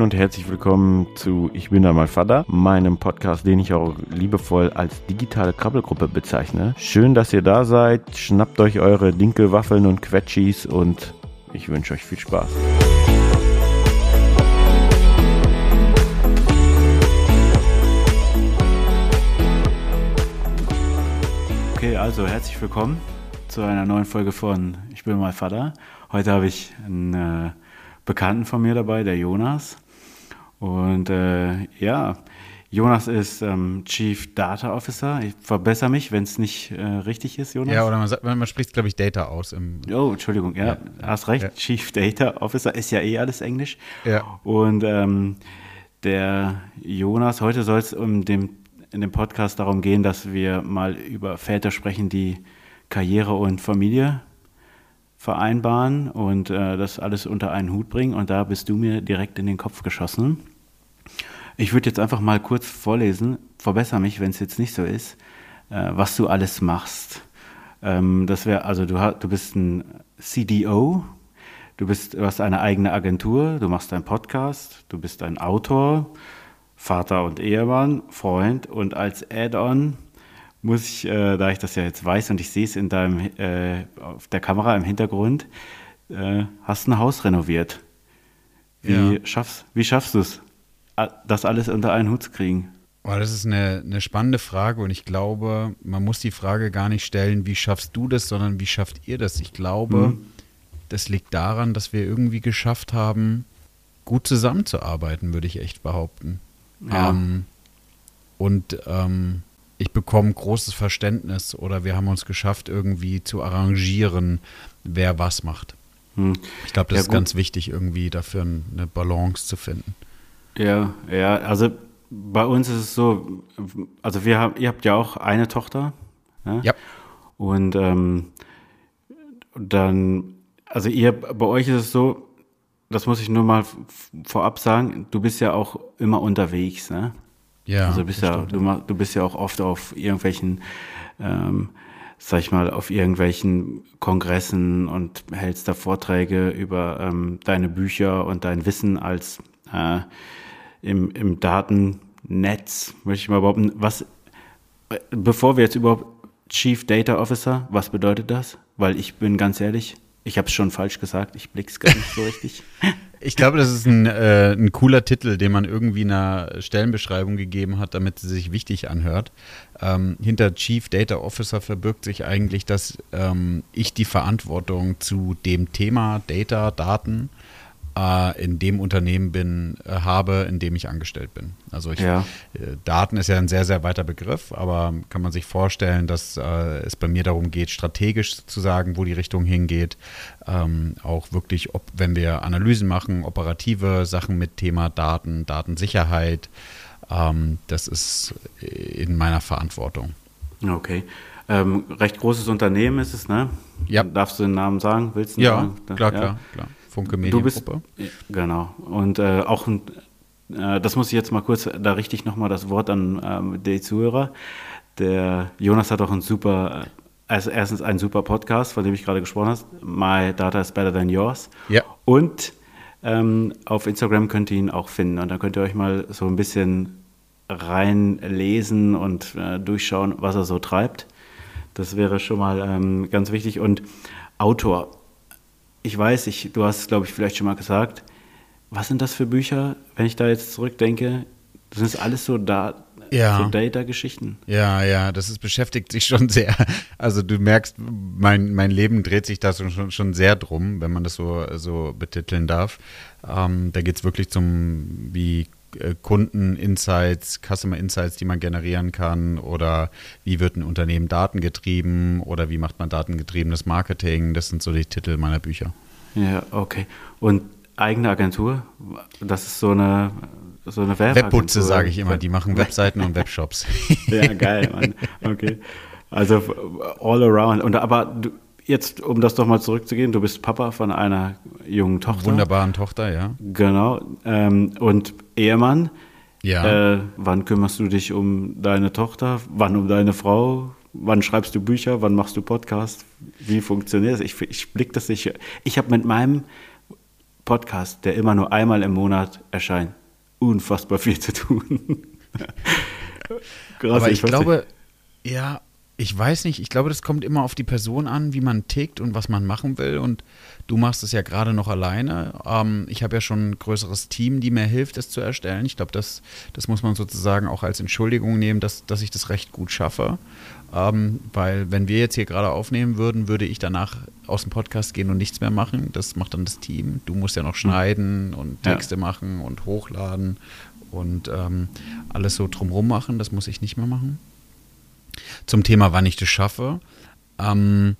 Moin und herzlich willkommen zu Ich bin da mal Vater, meinem Podcast, den ich auch liebevoll als digitale Krabbelgruppe bezeichne. Schön, dass ihr da seid. Schnappt euch eure Dinkelwaffeln und Quetschis und ich wünsche euch viel Spaß. Okay, also herzlich willkommen zu einer neuen Folge von Ich bin mal Vater. Heute habe ich einen äh, Bekannten von mir dabei, der Jonas. Und äh, ja, Jonas ist ähm, Chief Data Officer. Ich verbessere mich, wenn es nicht äh, richtig ist, Jonas. Ja, oder man, sagt, man spricht, glaube ich, Data aus. Im oh, Entschuldigung, ja, ja. hast recht. Ja. Chief Data Officer ist ja eh alles Englisch. Ja. Und ähm, der Jonas, heute soll es um dem, in dem Podcast darum gehen, dass wir mal über Väter sprechen, die Karriere und Familie vereinbaren und äh, das alles unter einen Hut bringen. Und da bist du mir direkt in den Kopf geschossen. Ich würde jetzt einfach mal kurz vorlesen, verbessere mich, wenn es jetzt nicht so ist, äh, was du alles machst. Ähm, das wäre, also du, du bist ein CDO, du, bist, du hast eine eigene Agentur, du machst einen Podcast, du bist ein Autor, Vater und Ehemann, Freund und als Add-on muss ich, äh, da ich das ja jetzt weiß und ich sehe es in deinem, äh, auf der Kamera im Hintergrund, äh, hast ein Haus renoviert. Wie, ja. schaffst, wie schaffst du es, das alles unter einen Hut zu kriegen? Oh, das ist eine, eine spannende Frage und ich glaube, man muss die Frage gar nicht stellen, wie schaffst du das, sondern wie schafft ihr das? Ich glaube, mhm. das liegt daran, dass wir irgendwie geschafft haben, gut zusammenzuarbeiten, würde ich echt behaupten. Ja. Ähm, und ähm, ich bekomme großes Verständnis oder wir haben uns geschafft, irgendwie zu arrangieren, wer was macht. Hm. Ich glaube, das ja, ist ganz wichtig, irgendwie dafür eine Balance zu finden. Ja, ja, also bei uns ist es so, also wir haben, ihr habt ja auch eine Tochter. Ne? Ja. Und ähm, dann, also ihr, bei euch ist es so, das muss ich nur mal vorab sagen, du bist ja auch immer unterwegs, ne? Ja, also bist ja, du, du bist ja auch oft auf irgendwelchen, ähm, sag ich mal, auf irgendwelchen Kongressen und hältst da Vorträge über ähm, deine Bücher und dein Wissen als äh, im, im Datennetz, möchte ich mal behaupten. Was, bevor wir jetzt überhaupt Chief Data Officer, was bedeutet das? Weil ich bin ganz ehrlich, ich habe es schon falsch gesagt, ich blick's gar nicht so richtig. Ich glaube, das ist ein, äh, ein cooler Titel, den man irgendwie einer Stellenbeschreibung gegeben hat, damit sie sich wichtig anhört. Ähm, hinter Chief Data Officer verbirgt sich eigentlich, dass ähm, ich die Verantwortung zu dem Thema Data, Daten äh, in dem Unternehmen bin, äh, habe, in dem ich angestellt bin. Also ich, ja. Äh, Daten ist ja ein sehr, sehr weiter Begriff, aber kann man sich vorstellen, dass äh, es bei mir darum geht, strategisch zu sagen, wo die Richtung hingeht. Ähm, auch wirklich, ob, wenn wir Analysen machen, operative Sachen mit Thema Daten, Datensicherheit. Ähm, das ist in meiner Verantwortung. Okay. Ähm, recht großes Unternehmen ist es, ne? Ja. Darfst du den Namen sagen? Willst du ja, sagen? klar, ja, klar, klar. Funke Mediengruppe. genau. Und äh, auch ein, äh, das muss ich jetzt mal kurz, da richte ich nochmal das Wort an ähm, die Zuhörer. Der Jonas hat auch ein super, also erstens ein super Podcast, von dem ich gerade gesprochen habe. My Data is Better Than Yours. Ja. Und ähm, auf Instagram könnt ihr ihn auch finden. Und da könnt ihr euch mal so ein bisschen reinlesen und äh, durchschauen, was er so treibt. Das wäre schon mal ähm, ganz wichtig. Und Autor ich weiß, ich, du hast es, glaube ich, vielleicht schon mal gesagt. Was sind das für Bücher, wenn ich da jetzt zurückdenke? Das ist alles so da, ja. so Data-Geschichten. Ja, ja, das ist, beschäftigt sich schon sehr. Also du merkst, mein, mein Leben dreht sich da schon, schon sehr drum, wenn man das so, so betiteln darf. Ähm, da geht es wirklich zum, wie Kunden-Insights, Customer-Insights, die man generieren kann oder wie wird ein Unternehmen datengetrieben oder wie macht man datengetriebenes Marketing. Das sind so die Titel meiner Bücher. Ja, okay. Und eigene Agentur, das ist so eine, so eine Webputze, sage ich immer. Die machen Webseiten und Webshops. ja, geil, Mann. Okay. Also all around. Und aber du, jetzt, um das doch mal zurückzugehen, du bist Papa von einer jungen Tochter. Wunderbaren Tochter, ja. Genau. Ähm, und Ehemann. Ja. Äh, wann kümmerst du dich um deine Tochter? Wann um deine Frau? Wann schreibst du Bücher? Wann machst du Podcasts? Wie funktioniert das? Ich, ich blick das nicht. Ich habe mit meinem Podcast, der immer nur einmal im Monat erscheint, unfassbar viel zu tun. Krass, Aber ich, ich glaube, nicht. ja, ich weiß nicht, ich glaube, das kommt immer auf die Person an, wie man tickt und was man machen will. Und du machst es ja gerade noch alleine. Ähm, ich habe ja schon ein größeres Team, die mir hilft, es zu erstellen. Ich glaube, das, das muss man sozusagen auch als Entschuldigung nehmen, dass, dass ich das recht gut schaffe. Ähm, weil wenn wir jetzt hier gerade aufnehmen würden, würde ich danach aus dem Podcast gehen und nichts mehr machen. Das macht dann das Team. Du musst ja noch hm. schneiden und Texte ja. machen und hochladen und ähm, alles so drumherum machen. Das muss ich nicht mehr machen zum Thema, wann ich das schaffe. Ähm,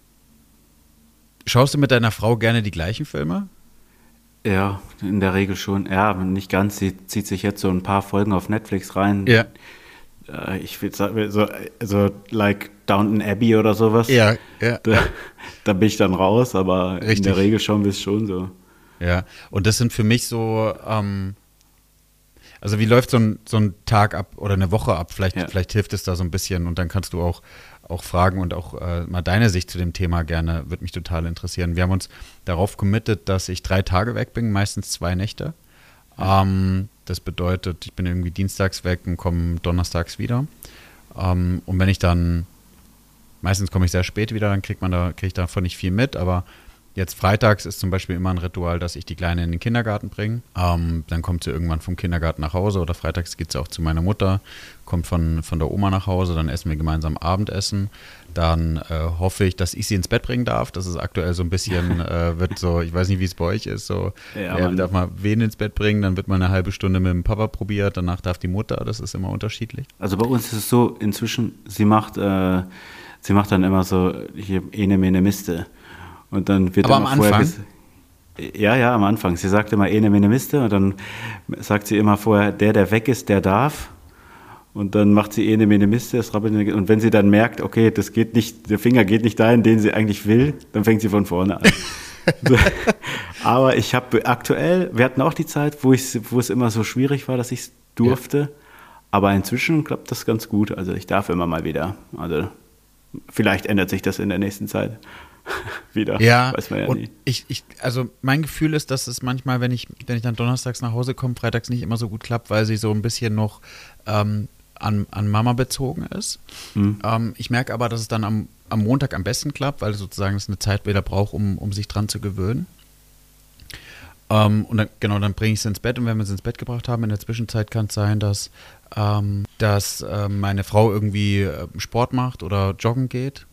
schaust du mit deiner Frau gerne die gleichen Filme? Ja, in der Regel schon. Ja, nicht ganz. Sie zieht sich jetzt so ein paar Folgen auf Netflix rein. Ja. Äh, ich würde sagen, so, so like Downton Abbey oder sowas. Ja, ja. Da, da bin ich dann raus, aber Richtig. in der Regel schauen wir es schon so. Ja, und das sind für mich so, ähm, also wie läuft so ein, so ein Tag ab oder eine Woche ab? Vielleicht, ja. vielleicht hilft es da so ein bisschen und dann kannst du auch, auch fragen und auch äh, mal deine Sicht zu dem Thema gerne, würde mich total interessieren. Wir haben uns darauf committed, dass ich drei Tage weg bin, meistens zwei Nächte. Ähm, das bedeutet, ich bin irgendwie dienstags weg und komme donnerstags wieder. Ähm, und wenn ich dann, meistens komme ich sehr spät wieder, dann kriegt man da, kriege ich davon nicht viel mit, aber Jetzt freitags ist zum Beispiel immer ein Ritual, dass ich die Kleine in den Kindergarten bringe. Ähm, dann kommt sie irgendwann vom Kindergarten nach Hause oder freitags geht sie auch zu meiner Mutter, kommt von, von der Oma nach Hause, dann essen wir gemeinsam Abendessen. Dann äh, hoffe ich, dass ich sie ins Bett bringen darf. Das ist aktuell so ein bisschen, äh, wird so, ich weiß nicht, wie es bei euch ist, so, ja, er darf mal wen ins Bett bringen, dann wird mal eine halbe Stunde mit dem Papa probiert, danach darf die Mutter, das ist immer unterschiedlich. Also bei uns ist es so, inzwischen, sie macht, äh, sie macht dann immer so hier ene, mene, miste. Und dann wird Aber am Anfang? Ja, ja, am Anfang. Sie sagt immer ene mene miste und dann sagt sie immer vorher, der, der weg ist, der darf. Und dann macht sie ene mene miste, und wenn sie dann merkt, okay, das geht nicht, der Finger geht nicht dahin, den sie eigentlich will, dann fängt sie von vorne an. Aber ich habe aktuell, wir hatten auch die Zeit, wo, ich, wo es immer so schwierig war, dass ich es durfte. Ja. Aber inzwischen klappt das ganz gut. Also ich darf immer mal wieder. Also vielleicht ändert sich das in der nächsten Zeit. wieder. Ja, weiß man ja und nie. Ich, ich, also mein Gefühl ist, dass es manchmal, wenn ich, wenn ich dann donnerstags nach Hause komme, freitags nicht immer so gut klappt, weil sie so ein bisschen noch ähm, an, an Mama bezogen ist. Mhm. Ähm, ich merke aber, dass es dann am, am Montag am besten klappt, weil sozusagen es eine Zeit wieder braucht, um, um sich dran zu gewöhnen. Ähm, und dann, genau, dann bringe ich sie ins Bett und wenn wir sie ins Bett gebracht haben, in der Zwischenzeit kann es sein, dass, ähm, dass äh, meine Frau irgendwie äh, Sport macht oder joggen geht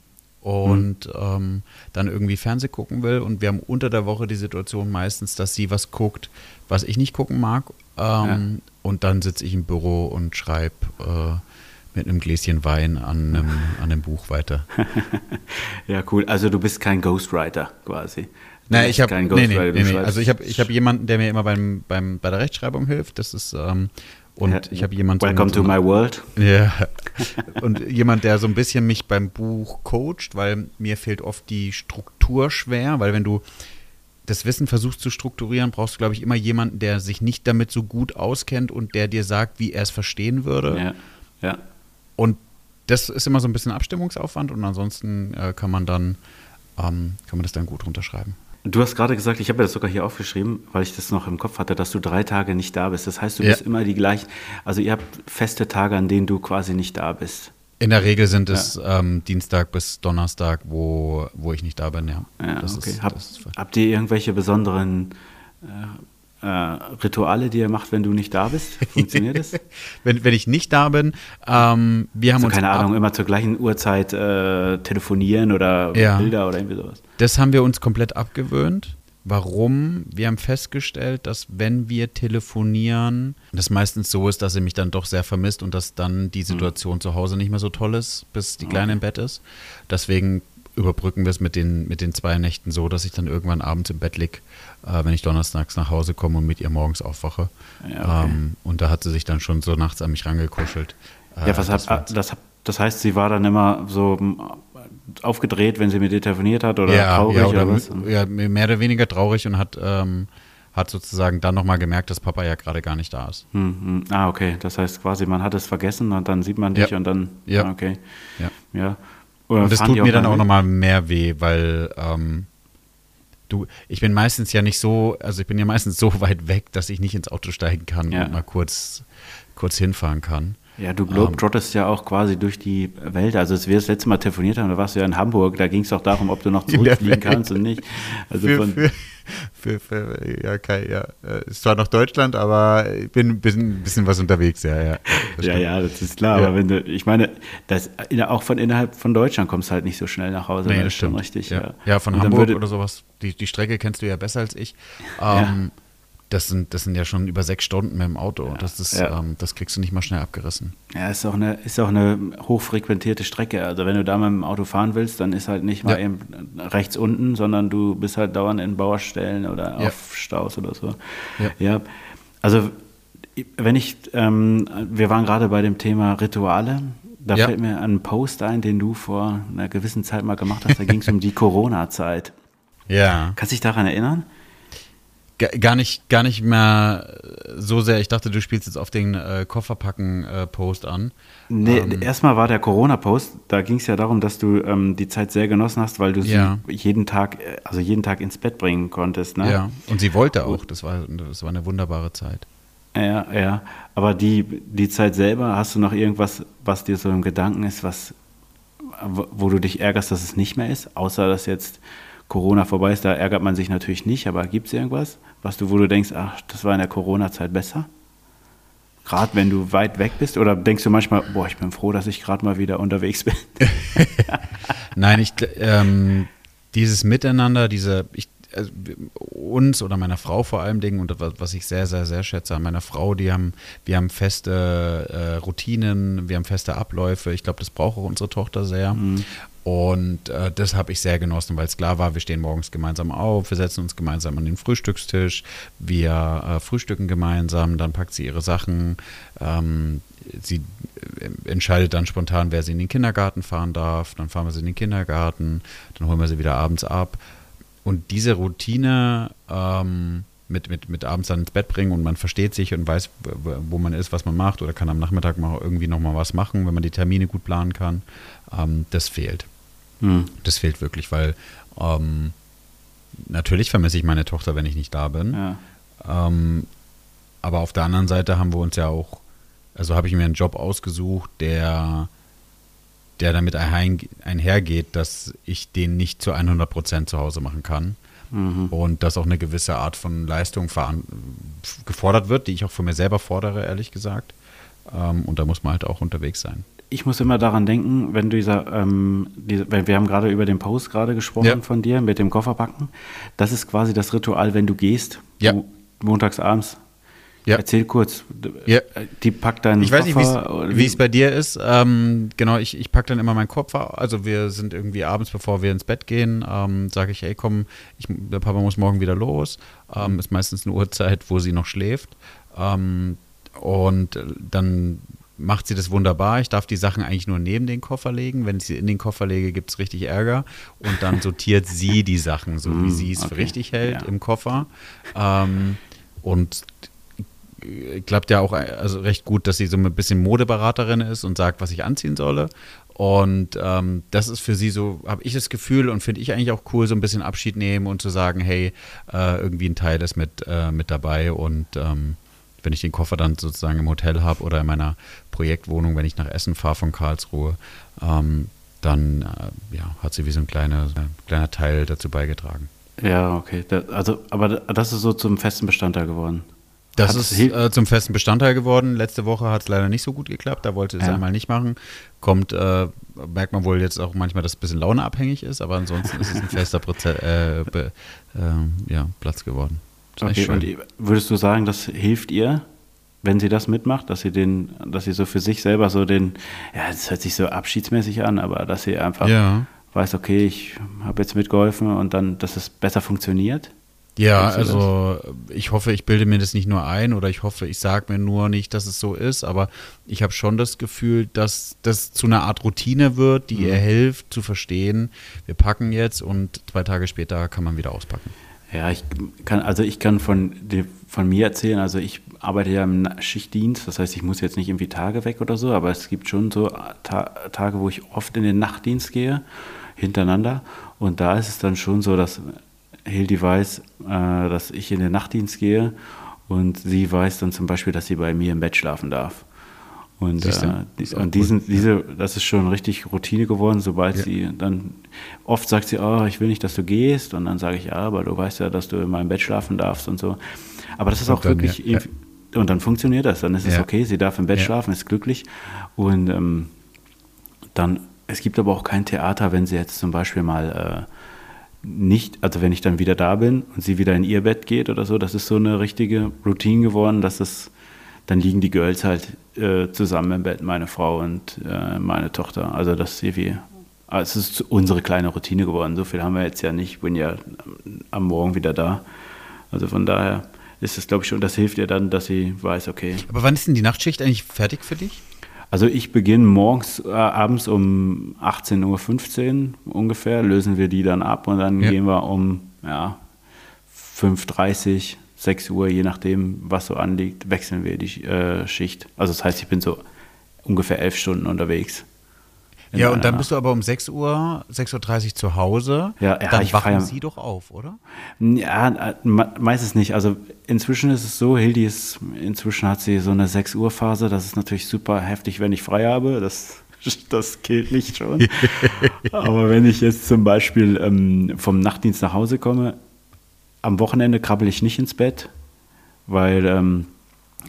und mhm. ähm, dann irgendwie Fernseh gucken will. Und wir haben unter der Woche die Situation meistens, dass sie was guckt, was ich nicht gucken mag. Ähm, ja. Und dann sitze ich im Büro und schreibe äh, mit einem Gläschen Wein an einem, an einem Buch weiter. ja, cool. Also du bist kein Ghostwriter quasi. Nein, ich habe nee, nee, nee, nee. Also ich habe ich hab jemanden, der mir immer beim, beim, bei der Rechtschreibung hilft. Das ist ähm, und ich habe jemanden. Welcome so, to my world. Ja. Und jemand, der so ein bisschen mich beim Buch coacht, weil mir fehlt oft die Struktur schwer, weil wenn du das Wissen versuchst zu strukturieren, brauchst du, glaube ich, immer jemanden, der sich nicht damit so gut auskennt und der dir sagt, wie er es verstehen würde. Ja. ja. Und das ist immer so ein bisschen Abstimmungsaufwand und ansonsten äh, kann man dann ähm, kann man das dann gut runterschreiben. Du hast gerade gesagt, ich habe das sogar hier aufgeschrieben, weil ich das noch im Kopf hatte, dass du drei Tage nicht da bist. Das heißt, du ja. bist immer die gleichen. Also ihr habt feste Tage, an denen du quasi nicht da bist. In der Regel sind es ja. ähm, Dienstag bis Donnerstag, wo, wo ich nicht da bin, ja. ja okay. Ist, Hab, habt ihr irgendwelche besonderen äh, äh, Rituale, die ihr macht, wenn du nicht da bist? Funktioniert das? wenn, wenn ich nicht da bin, ähm, wir haben also, uns. Keine Ahnung, immer zur gleichen Uhrzeit äh, telefonieren oder ja. Bilder oder irgendwie sowas. Das haben wir uns komplett abgewöhnt. Warum? Wir haben festgestellt, dass wenn wir telefonieren, das meistens so ist, dass sie mich dann doch sehr vermisst und dass dann die hm. Situation mhm. zu Hause nicht mehr so toll ist, bis die Kleine okay. im Bett ist. Deswegen überbrücken wir es mit den, mit den zwei Nächten so, dass ich dann irgendwann abends im Bett liege, äh, wenn ich donnerstags nach Hause komme und mit ihr morgens aufwache. Ja, okay. ähm, und da hat sie sich dann schon so nachts an mich rangekuschelt. Äh, ja, was das, hat, das, das heißt, sie war dann immer so aufgedreht, wenn sie mit dir telefoniert hat oder ja, traurig ja, oder, oder was? Ja, mehr oder weniger traurig und hat, ähm, hat sozusagen dann nochmal gemerkt, dass Papa ja gerade gar nicht da ist. Hm, hm. Ah, okay. Das heißt quasi, man hat es vergessen und dann sieht man dich ja. und dann, ja. Ah, okay. Ja. ja. Oder und das tut mir dann auch nochmal mehr weh, weil ähm, du, ich bin meistens ja nicht so, also ich bin ja meistens so weit weg, dass ich nicht ins Auto steigen kann Ja. und mal kurz, kurz hinfahren kann. Ja, du globetrottest ja auch quasi durch die Welt. Also als wir das letzte Mal telefoniert haben, da warst du ja in Hamburg, da ging es doch darum, ob du noch zurückfliegen kannst und nicht. Also für, von, für, für, für, ja, kein, ja, äh, ist zwar noch Deutschland, aber ich bin ein bisschen, bisschen was unterwegs, ja, ja. Das ja, ja, das ist klar. Ja. Aber wenn du, ich meine, das, auch von innerhalb von Deutschland kommst du halt nicht so schnell nach Hause. Nee, das stimmt. richtig. ja. Ja, ja, von Und Hamburg würde- oder sowas. Die, die Strecke kennst du ja besser als ich. Ja. Das, sind, das sind ja schon über sechs Stunden mit dem Auto. das, ist, ja. ähm, das kriegst du nicht mal schnell abgerissen. Ja, ist auch eine, ist auch eine hochfrequentierte Strecke. Also wenn du da mit dem Auto fahren willst, dann ist halt nicht mal Ja. eben rechts unten, sondern du bist halt dauernd in Baustellen oder Ja. auf Staus oder so. Ja. ja. Also wenn ich, ähm, wir waren gerade bei dem Thema Rituale. Da Ja. fällt mir ein Post ein, den du vor einer gewissen Zeit mal gemacht hast. Da ging es um die Corona-Zeit. Ja. Kannst du dich daran erinnern? Ga- Gar nicht, gar nicht mehr so sehr. Ich dachte, du spielst jetzt auf den äh, Kofferpacken-Post an. Nee, Ähm. erstmal war der Corona-Post, da ging es ja darum, dass du ähm, die Zeit sehr genossen hast, weil du Ja. sie jeden Tag, äh, also jeden Tag ins Bett bringen konntest. Ne? Ja. Und sie wollte auch. Das war, das war eine wunderbare Zeit. Ja, ja. Aber die, die Zeit selber, hast du noch irgendwas, was dir so im Gedanken ist, was, wo wo du dich ärgerst, dass es nicht mehr ist? Außer dass jetzt Corona vorbei ist, da ärgert man sich natürlich nicht, aber gibt es irgendwas, was du, wo du denkst, ach, das war in der Corona-Zeit besser? Gerade wenn du weit weg bist? Oder denkst du manchmal, boah, ich bin froh, dass ich gerade mal wieder unterwegs bin? Nein, ich, ähm, dieses Miteinander, diese, ich, also, uns oder meiner Frau vor allem Dingen und was, ich sehr, sehr, sehr schätze an meiner Frau, die haben, wir haben feste äh, Routinen, wir haben feste Abläufe. Ich glaube, das braucht auch unsere Tochter sehr. Und äh, das habe ich sehr genossen, weil es klar war, wir stehen morgens gemeinsam auf, wir setzen uns gemeinsam an den Frühstückstisch, wir äh, frühstücken gemeinsam, dann packt sie ihre Sachen, ähm, sie äh, entscheidet dann spontan, wer sie in den Kindergarten fahren darf, dann fahren wir sie in den Kindergarten, dann holen wir sie wieder abends ab. Und diese Routine ähm, mit, mit, mit abends dann ins Bett bringen und man versteht sich und weiß, wo man ist, was man macht oder kann am Nachmittag mal irgendwie nochmal was machen, wenn man die Termine gut planen kann, ähm, das fehlt. Hm. Das fehlt wirklich, weil ähm, natürlich vermisse ich meine Tochter, wenn ich nicht da bin. Ja. Ähm, aber auf der anderen Seite haben wir uns ja auch, also habe ich mir einen Job ausgesucht, der, der damit einher- einhergeht, dass ich den nicht zu 100 Prozent zu Hause machen kann. Mhm. Und dass auch eine gewisse Art von Leistung gefordert wird, die ich auch von mir selber fordere, ehrlich gesagt. Ähm, und da muss man halt auch unterwegs sein. Ich muss immer daran denken, wenn dieser, ähm, diese, wir haben gerade über den Post gerade gesprochen Ja. von dir mit dem Kofferpacken. Das ist quasi das Ritual, wenn du gehst, Ja. mo- montags abends. Ja. Erzähl kurz. Ja. Die packt deinen Ich weiß nicht, Koffer, oder wie es bei dir ist. Ähm, genau, ich, ich packe dann immer meinen Koffer. Also wir sind irgendwie abends, bevor wir ins Bett gehen, ähm, sage ich, ey komm, ich, der Papa muss morgen wieder los. Ähm, ist meistens eine Uhrzeit, wo sie noch schläft. Ähm, und äh, dann macht sie das wunderbar. Ich darf die Sachen eigentlich nur neben den Koffer legen. Wenn ich sie in den Koffer lege, gibt es richtig Ärger. Und dann sortiert sie die Sachen, so wie Mm, sie es für okay. richtig hält Ja. im Koffer. Ähm, und klappt ja auch also recht gut, dass sie so ein bisschen Modeberaterin ist und sagt, was ich anziehen solle. Und ähm, das ist für sie so, habe ich das Gefühl und finde ich eigentlich auch cool, so ein bisschen Abschied nehmen und zu sagen, hey, äh, irgendwie ein Teil ist mit, äh, mit dabei. Und ähm, wenn ich den Koffer dann sozusagen im Hotel habe oder in meiner Projektwohnung, wenn ich nach Essen fahre von Karlsruhe, ähm, dann äh, ja, hat sie wie so ein kleiner, kleiner Teil dazu beigetragen. Ja, okay. Da, also, aber das ist so zum festen Bestandteil geworden. Das Hat's ist äh, zum festen Bestandteil geworden. Letzte Woche hat es leider nicht so gut geklappt. Da wollte es Ja. einmal nicht machen. Kommt, äh, merkt man wohl jetzt auch manchmal, dass es ein bisschen launeabhängig ist, aber ansonsten ist es ein fester Proze äh, be, äh, ja, Platz geworden. Okay, und würdest du sagen, das hilft ihr, wenn sie das mitmacht, dass sie den, dass sie so für sich selber so den, ja, das hört sich so abschiedsmäßig an, aber dass sie einfach ja. weiß, okay, ich habe jetzt mitgeholfen und dann, dass es besser funktioniert? Ja, also ich hoffe, ich bilde mir das nicht nur ein oder ich hoffe, ich sage mir nur nicht, dass es so ist, aber ich habe schon das Gefühl, dass das zu einer Art Routine wird, die Mhm. ihr hilft zu verstehen, wir packen jetzt und zwei Tage später kann man wieder auspacken. Ja, ich kann, also ich kann von, von mir erzählen, also ich arbeite ja im Schichtdienst, das heißt, ich muss jetzt nicht irgendwie Tage weg oder so, aber es gibt schon so Ta Tage, wo ich oft in den Nachtdienst gehe, hintereinander. Und da ist es dann schon so, dass Hildi weiß, äh, dass ich in den Nachtdienst gehe und sie weiß dann zum Beispiel, dass sie bei mir im Bett schlafen darf. Und, äh, und diesen, diese, das ist schon richtig Routine geworden, sobald ja. sie dann, oft sagt sie, oh, ich will nicht, dass du gehst. Und dann sage ich, ja, aber du weißt ja, dass du in meinem Bett schlafen darfst und so. Aber das ist und auch dann, wirklich, ja. und dann funktioniert das, dann ist es okay, sie darf im Bett schlafen, ist glücklich. Und ähm, dann, es gibt aber auch kein Theater, wenn sie jetzt zum Beispiel mal äh, nicht, also wenn ich dann wieder da bin und sie wieder in ihr Bett geht oder so, das ist so eine richtige Routine geworden, dass es dann liegen die Girls halt äh, zusammen im Bett, meine Frau und äh, meine Tochter. Also das ist irgendwie, also es ist unsere kleine Routine geworden. So viel haben wir jetzt ja nicht. Ich bin ja am Morgen wieder da. Also von daher ist es, glaube ich, schon, das hilft ihr dann, dass sie weiß, okay. Aber wann ist denn die Nachtschicht eigentlich fertig für dich? Also ich beginne morgens, äh, abends um 18.15 Uhr ungefähr, lösen wir die dann ab und dann ja. gehen wir um ja, 5.30 Uhr 6 Uhr, je nachdem, was so anliegt, wechseln wir die äh, Schicht. Also das heißt, ich bin so ungefähr elf Stunden unterwegs. Ja, und dann Nacht. bist du aber um 6 Uhr, 6.30 Uhr zu Hause. Ja, ja dann ich wachen sie doch auf, oder? Ja, meistens nicht. Also inzwischen ist es so, Hildi ist, inzwischen hat sie so eine 6 Uhr Phase. Das ist natürlich super heftig, wenn ich frei habe. Das, das killt mich schon. aber wenn ich jetzt zum Beispiel ähm, vom Nachtdienst nach Hause komme, am Wochenende krabbel ich nicht ins Bett, weil ähm,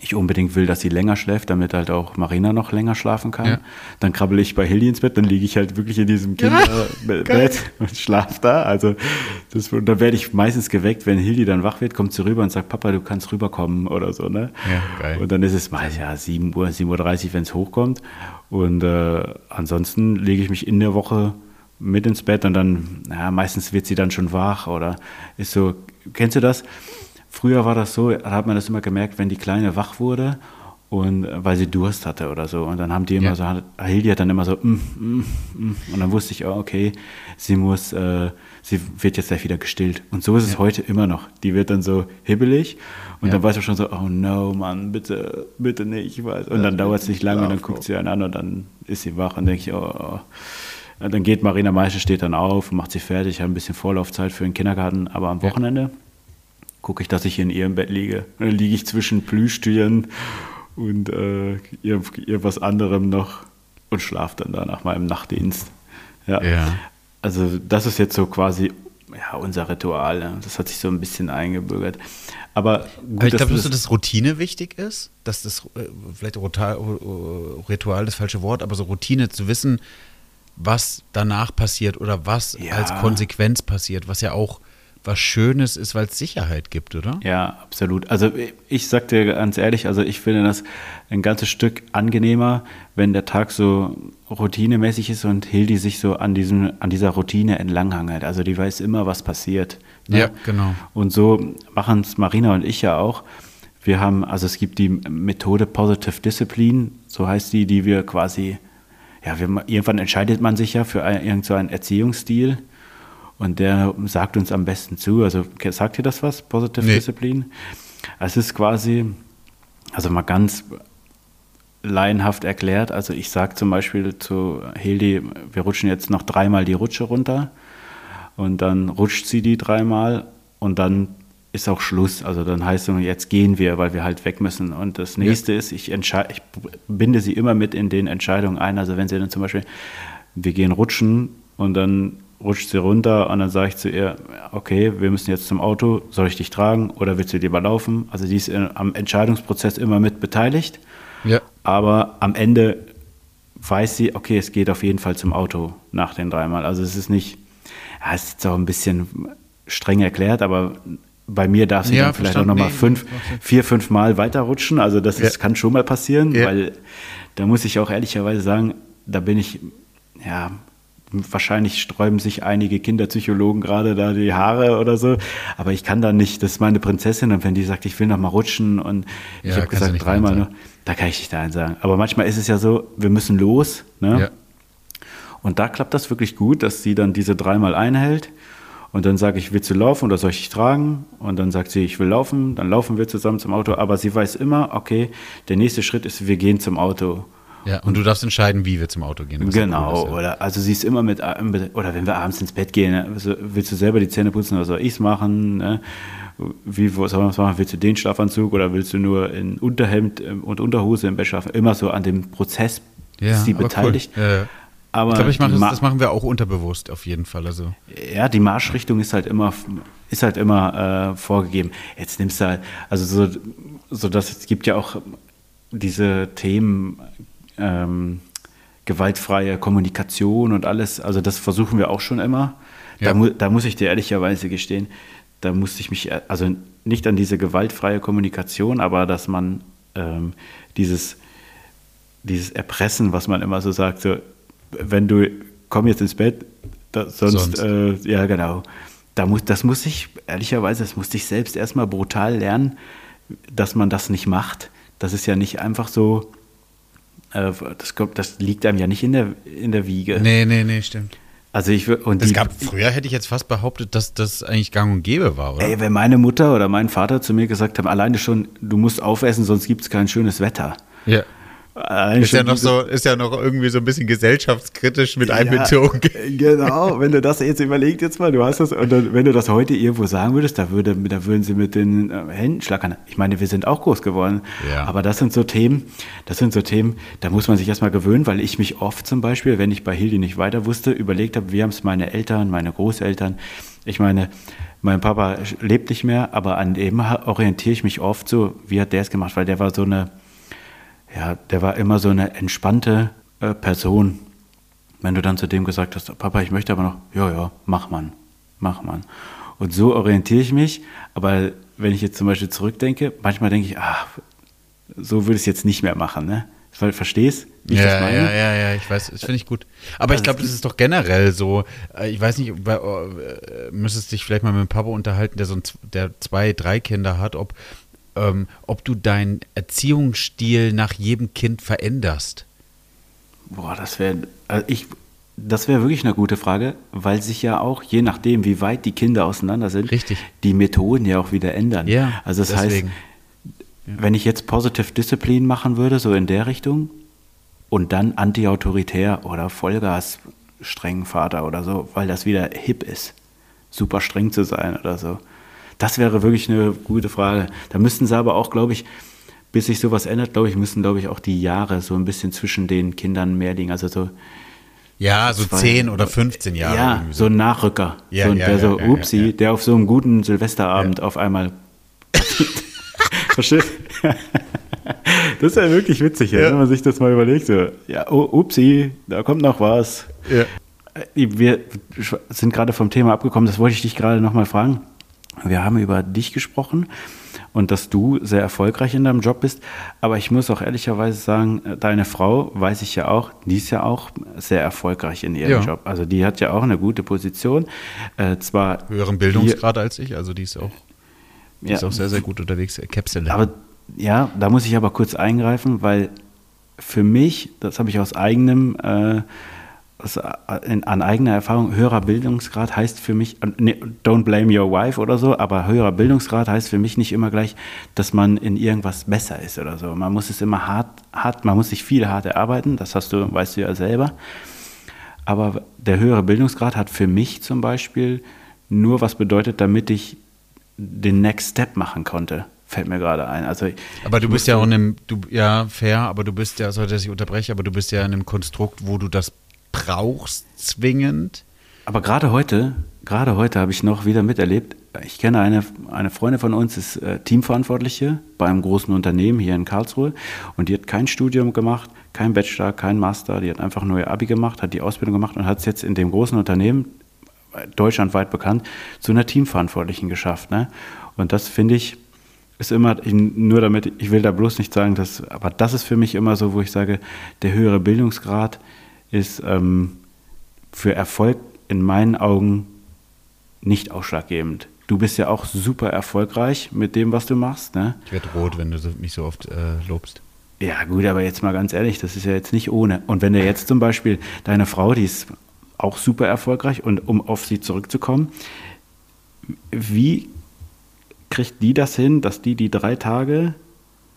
ich unbedingt will, dass sie länger schläft, damit halt auch Marina noch länger schlafen kann. Ja. Dann krabbel ich bei Hilly ins Bett, dann liege ich halt wirklich in diesem Kinderbett ja, und schlafe da. Also das, und dann werde ich meistens geweckt, wenn Hilly dann wach wird, kommt sie rüber und sagt, Papa, du kannst rüberkommen oder so. Ne? Ja, geil. Und dann ist es mal ja 7 Uhr, 7.30 Uhr, wenn es hochkommt. Und äh, ansonsten lege ich mich in der Woche mit ins Bett und dann, ja, meistens wird sie dann schon wach oder ist so, kennst du das? Früher war das so, da hat man das immer gemerkt, wenn die Kleine wach wurde und weil sie Durst hatte oder so. Und dann haben die immer ja. so, Hildi hat dann immer so, mm, mm, mm. und dann wusste ich, oh, okay, sie muss, äh, sie wird jetzt gleich wieder gestillt. Und so ist es ja. heute immer noch. Die wird dann so hibbelig und ja. dann weißt du schon so, oh no, Mann, bitte, bitte nicht. Weiß. Und dann dauert es nicht lange und dann guckt sie einen an und dann ist sie wach und denke ich, oh, oh. Dann geht Marina Meische, steht dann auf, macht sie fertig, ich habe ein bisschen Vorlaufzeit für den Kindergarten, aber am Wochenende gucke ich, dass ich in ihrem Bett liege. dann liege ich zwischen Plüschtüren und äh, ihr, ihr was anderem noch und schlafe dann da nach meinem Nachtdienst. Ja. ja. Also das ist jetzt so quasi ja, unser Ritual. Ja. Das hat sich so ein bisschen eingebürgert. Aber, gut, Aber ich glaube, dass das, Routine wichtig ist, dass das äh, vielleicht Ritual das falsche Wort, aber so Routine zu wissen, was danach passiert oder was ja. als Konsequenz passiert, was ja auch was Schönes ist, weil es Sicherheit gibt, oder? Ja, absolut. Also ich sag dir ganz ehrlich, also ich finde das ein ganzes Stück angenehmer, wenn der Tag so routinemäßig ist und Hildi sich so an diesem, an dieser Routine entlanghangelt. Also die weiß immer, was passiert. Ne? Ja, genau. Und so machen es Marina und ich ja auch. Wir haben, also es gibt die Methode Positive Discipline, so heißt die, die wir quasi ja, wir, irgendwann entscheidet man sich ja für ein, irgend so einen Erziehungsstil und der sagt uns am besten zu. Also sagt ihr das was, Positive nee. Discipline? Es ist quasi, also mal ganz laienhaft erklärt, also ich sage zum Beispiel zu Hildi, wir rutschen jetzt noch dreimal die Rutsche runter und dann rutscht sie die dreimal und dann ist auch Schluss. Also dann heißt es, jetzt gehen wir, weil wir halt weg müssen. Und das nächste ja. ist, ich, ich binde sie immer mit in den Entscheidungen ein. Also wenn sie dann zum Beispiel, wir gehen rutschen und dann rutscht sie runter und dann sage ich zu ihr, okay, wir müssen jetzt zum Auto, soll ich dich tragen oder willst du lieber laufen? Also sie ist am Entscheidungsprozess immer mit beteiligt. Ja. Aber am Ende weiß sie, okay, es geht auf jeden Fall zum Auto nach den dreimal. Also es ist nicht, ja, es ist auch ein bisschen streng erklärt, aber bei mir darf sie ja, dann vielleicht auch nochmal fünf, vier, fünf Mal weiterrutschen. Also das ist, kann schon mal passieren, ja. weil da muss ich auch ehrlicherweise sagen, da bin ich, ja, wahrscheinlich sträuben sich einige Kinderpsychologen gerade da die Haare oder so, aber ich kann da nicht, das ist meine Prinzessin. Und wenn die sagt, ich will noch mal rutschen und ich habe gesagt dreimal, ne, da kann ich nicht da sagen. Aber manchmal ist es ja so, wir müssen los, ne? Und da klappt das wirklich gut, dass sie dann diese dreimal einhält und dann sage ich, willst du laufen oder soll ich dich tragen? Und dann sagt sie, ich will laufen. Dann laufen wir zusammen zum Auto. Aber sie weiß immer, okay, der nächste Schritt ist, wir gehen zum Auto. Ja, und du darfst entscheiden, wie wir zum Auto gehen. Genau, ist, ja. oder also sie ist immer mit, oder wenn wir abends ins Bett gehen, ne, willst du selber die Zähne putzen oder soll ich es machen? Ne? Wie soll man das machen? Willst du den Schlafanzug oder willst du nur in Unterhemd ähm, und Unterhose im Bett schlafen? Immer so an dem Prozess ja, ist sie beteiligt. Cool. Ja, aber ich glaube, ich mache das, machen wir auch unterbewusst auf jeden Fall. Also. Ja, die Marschrichtung ist halt immer, ist halt immer äh, vorgegeben. Jetzt nimmst du halt, also so, so dass es gibt ja auch diese Themen ähm, gewaltfreie Kommunikation und alles. Also das versuchen wir auch schon immer. Ja. Da, mu da muss ich dir ehrlicherweise gestehen, da musste ich mich, also nicht an diese gewaltfreie Kommunikation, aber dass man ähm, dieses, dieses Erpressen, was man immer so sagt, so, wenn du, komm jetzt ins Bett, da, sonst, sonst. Äh, ja genau. Da muss, das muss ich, ehrlicherweise, das musste ich selbst erstmal brutal lernen, dass man das nicht macht. Das ist ja nicht einfach so, äh, das, das liegt einem ja nicht in der, in der Wiege. Nee, nee, nee, stimmt. Also ich und es gab früher hätte ich jetzt fast behauptet, dass das eigentlich gang und gäbe war, oder? Ey, wenn meine Mutter oder mein Vater zu mir gesagt haben, alleine schon, du musst aufessen, sonst gibt es kein schönes Wetter. Ja. Ist ja, noch so, ist ja noch irgendwie so ein bisschen gesellschaftskritisch mit einbezogen. Ja, genau, wenn du das jetzt überlegt jetzt mal, du hast das, und dann, wenn du das heute irgendwo sagen würdest, da, würde, da würden sie mit den äh, Händen schlackern. Ich meine, wir sind auch groß geworden. Ja. Aber das sind so Themen, das sind so Themen, da muss man sich erstmal gewöhnen, weil ich mich oft zum Beispiel, wenn ich bei Hildi nicht weiter wusste, überlegt habe, wie haben es meine Eltern, meine Großeltern. Ich meine, mein Papa lebt nicht mehr, aber an dem orientiere ich mich oft so, wie hat der es gemacht, weil der war so eine ja, der war immer so eine entspannte äh, Person. Wenn du dann zu dem gesagt hast, Papa, ich möchte aber noch, ja, ja, mach man, mach man. Und so orientiere ich mich. Aber wenn ich jetzt zum Beispiel zurückdenke, manchmal denke ich, ach, so würde ich es jetzt nicht mehr machen, ne? Verstehst? Wie ich ja, das meine? ja, ja, ja, ich weiß, das finde ich gut. Aber also ich glaube, das ist doch generell so. Äh, ich weiß nicht, bei, oh, äh, müsstest dich vielleicht mal mit dem Papa unterhalten, der so ein, der zwei, drei Kinder hat, ob ähm, ob du deinen Erziehungsstil nach jedem Kind veränderst? Boah, das wäre, also ich, das wäre wirklich eine gute Frage, weil sich ja auch, je nachdem, wie weit die Kinder auseinander sind, Richtig. die Methoden ja auch wieder ändern. Ja, also das deswegen. heißt, wenn ich jetzt Positive Discipline machen würde, so in der Richtung, und dann anti-autoritär oder Vollgas strengen Vater oder so, weil das wieder hip ist, super streng zu sein oder so. Das wäre wirklich eine gute Frage. Da müssten sie aber auch, glaube ich, bis sich sowas ändert, glaube ich, müssen, glaube ich, auch die Jahre so ein bisschen zwischen den Kindern mehr liegen. Also so. Ja, so zwei, 10 oder 15 Jahre. Ja, so ein Nachrücker. Ja, so, ja, der ja, so, ja, upsi, ja, der auf so einem guten Silvesterabend auf einmal. Verstehst Das ist ja wirklich witzig, wenn man sich das mal überlegt. So, ja, oh, upsi, da kommt noch was. Ja. Äh, wir sind gerade vom Thema abgekommen, das wollte ich dich gerade nochmal fragen. Wir haben über dich gesprochen und dass du sehr erfolgreich in deinem Job bist. Aber ich muss auch ehrlicherweise sagen, deine Frau, weiß ich ja auch, die ist ja auch sehr erfolgreich in ihrem ja. Job. Also die hat ja auch eine gute Position. Äh, zwar höheren Bildungsgrad die, als ich, also die ist auch, die ja, ist auch sehr, sehr gut unterwegs. Capsule. Aber ja, da muss ich aber kurz eingreifen, weil für mich, das habe ich aus eigenem äh, also an eigener Erfahrung, höherer Bildungsgrad heißt für mich, ne, don't blame your wife oder so, aber höherer Bildungsgrad heißt für mich nicht immer gleich, dass man in irgendwas besser ist oder so. Man muss es immer hart, hart, man muss sich viel hart erarbeiten, das hast du, weißt du ja selber. Aber der höhere Bildungsgrad hat für mich zum Beispiel nur was bedeutet, damit ich den Next Step machen konnte fällt mir gerade ein. Also aber du bist ja auch in einem, du, ja, fair, aber du bist ja, sollte ich unterbrechen, aber du bist ja in einem Konstrukt, wo du das brauchst zwingend. Aber gerade heute, gerade heute habe ich noch wieder miterlebt, ich kenne eine, eine Freundin von uns, ist äh, Teamverantwortliche bei einem großen Unternehmen hier in Karlsruhe und die hat kein Studium gemacht, kein Bachelor, kein Master, die hat einfach nur ihr Abi gemacht, hat die Ausbildung gemacht und hat es jetzt in dem großen Unternehmen, deutschlandweit bekannt, zu einer Teamverantwortlichen geschafft. Ne? Und das finde ich, ist immer, nur damit, ich will da bloß nicht sagen, dass, aber das ist für mich immer so, wo ich sage, der höhere Bildungsgrad, ist ähm, für Erfolg in meinen Augen nicht ausschlaggebend. Du bist ja auch super erfolgreich mit dem, was du machst. Ne? Ich werde rot, wenn du mich so oft äh, lobst. Ja, gut, aber jetzt mal ganz ehrlich, das ist ja jetzt nicht ohne. Und wenn du jetzt zum Beispiel deine Frau, die ist auch super erfolgreich, und um auf sie zurückzukommen, wie kriegt die das hin, dass die die drei Tage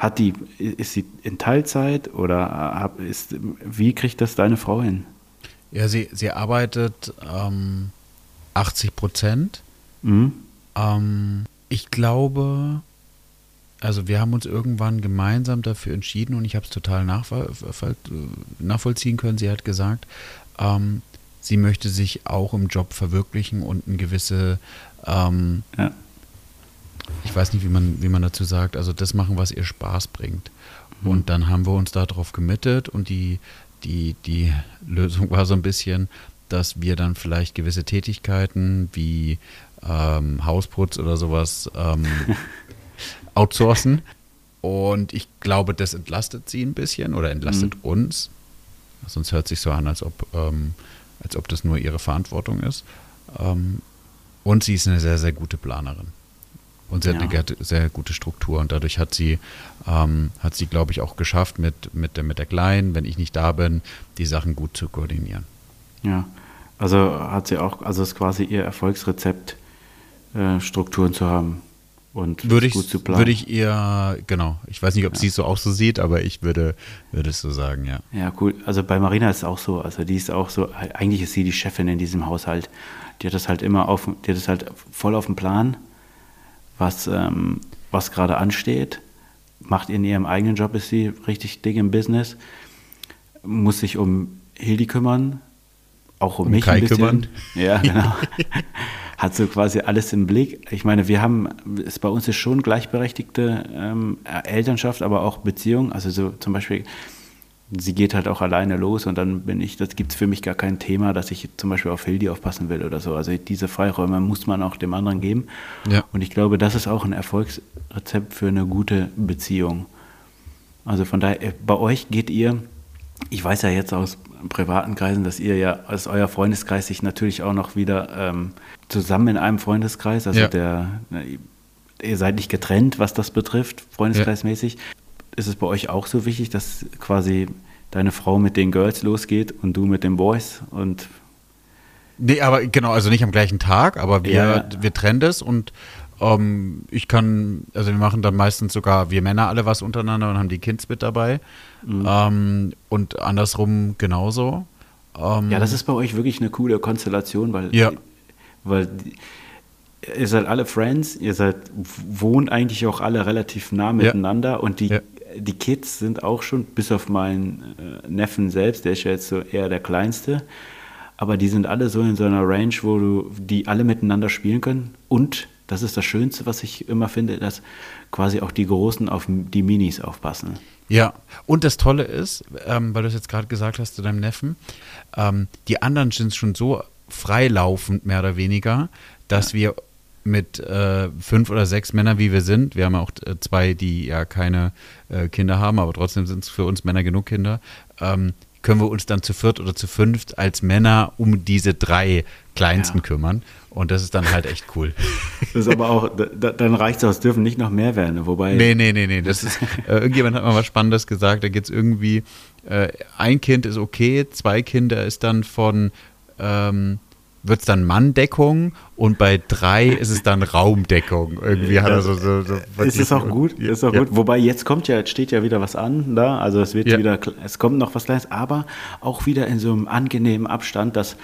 Hat die, ist sie in Teilzeit oder ist, wie kriegt das deine Frau hin? Ja, sie, sie arbeitet ähm, 80 Prozent. Mhm. Ähm, ich glaube, also wir haben uns irgendwann gemeinsam dafür entschieden und ich habe es total nachvollziehen können. Sie hat gesagt, ähm, sie möchte sich auch im Job verwirklichen und eine gewisse ähm, ja ich weiß nicht, wie man, wie man dazu sagt, also das machen, was ihr Spaß bringt. Mhm. Und dann haben wir uns darauf gemittet und die, die, die Lösung war so ein bisschen, dass wir dann vielleicht gewisse Tätigkeiten wie ähm, Hausputz oder sowas ähm, outsourcen. Und ich glaube, das entlastet sie ein bisschen oder entlastet mhm. uns. Sonst hört sich so an, als ob, ähm, als ob das nur ihre Verantwortung ist. Ähm, und sie ist eine sehr, sehr gute Planerin. Und sie ja. hat eine sehr gute Struktur und dadurch hat sie, ähm, hat sie, glaube ich, auch geschafft, mit, mit, der, mit der Kleinen, wenn ich nicht da bin, die Sachen gut zu koordinieren. Ja, also hat sie auch, also ist quasi ihr Erfolgsrezept, äh, Strukturen zu haben und würde ich, gut zu planen. Würde ich ihr, genau, ich weiß nicht, ob ja. sie es so auch so sieht, aber ich würde, würde es so sagen, ja. Ja, cool. Also bei Marina ist es auch so, also die ist auch so, eigentlich ist sie die Chefin in diesem Haushalt. Die hat das halt immer auf, die hat das halt voll auf dem Plan was, ähm, was gerade ansteht. Macht in ihrem eigenen Job, ist sie richtig dick im Business. Muss sich um Hildi kümmern, auch um, um mich Kai ein bisschen. kümmern. Ja, genau. Hat so quasi alles im Blick. Ich meine, wir haben, es bei uns ist schon gleichberechtigte ähm, Elternschaft, aber auch Beziehung. Also so zum Beispiel sie geht halt auch alleine los und dann bin ich, das gibt es für mich gar kein Thema, dass ich zum Beispiel auf Hildi aufpassen will oder so. Also diese Freiräume muss man auch dem anderen geben. Ja. Und ich glaube, das ist auch ein Erfolgsrezept für eine gute Beziehung. Also von daher, äh, bei euch geht ihr, ich weiß ja jetzt aus privaten Kreisen, dass ihr ja als euer Freundeskreis sich natürlich auch noch wieder ähm, zusammen in einem Freundeskreis, also ja. der, ihr seid nicht getrennt, was das betrifft, freundeskreismäßig. Ja ist es bei euch auch so wichtig, dass quasi deine Frau mit den Girls losgeht und du mit den Boys und Nee, aber genau, also nicht am gleichen Tag, aber wir, ja. wir trennen das und ähm, ich kann, also wir machen dann meistens sogar wir Männer alle was untereinander und haben die Kids mit dabei. Mhm. Ähm, und andersrum genauso. Ähm, ja, das ist bei euch wirklich eine coole Konstellation, weil, ja. weil ihr seid alle Friends, ihr seid, wohnt eigentlich auch alle relativ nah miteinander ja. und die die Kids sind auch schon, bis auf meinen äh, Neffen selbst, der ist ja jetzt so eher der Kleinste, aber die sind alle so in so einer Range, wo du die alle miteinander spielen können. Und das ist das Schönste, was ich immer finde, dass quasi auch die Großen auf die Minis aufpassen. Ja, und das Tolle ist, ähm, weil du es jetzt gerade gesagt hast zu deinem Neffen, ähm, die anderen sind schon so freilaufend mehr oder weniger, dass ja. wir mit äh, fünf oder sechs Männern, wie wir sind, wir haben auch äh, zwei, die ja keine äh, Kinder haben, aber trotzdem sind es für uns Männer genug Kinder, ähm, können wir uns dann zu viert oder zu fünft als Männer um diese drei Kleinsten ja. kümmern. Und das ist dann halt echt cool. Das ist aber auch, da, dann reicht es aus, dürfen nicht noch mehr werden, wobei. Nee, nee, nee, nee. Das ist, äh, irgendjemand hat mal was Spannendes gesagt, da geht es irgendwie, äh, ein Kind ist okay, zwei Kinder ist dann von ähm, wird es dann Manndeckung und bei drei ist es dann Raumdeckung. Irgendwie hat er so. so, so ist es auch gut, ist auch ja. gut. Wobei jetzt kommt ja, jetzt steht ja wieder was an da. Also es wird ja. wieder, es kommt noch was Kleines, aber auch wieder in so einem angenehmen Abstand, dass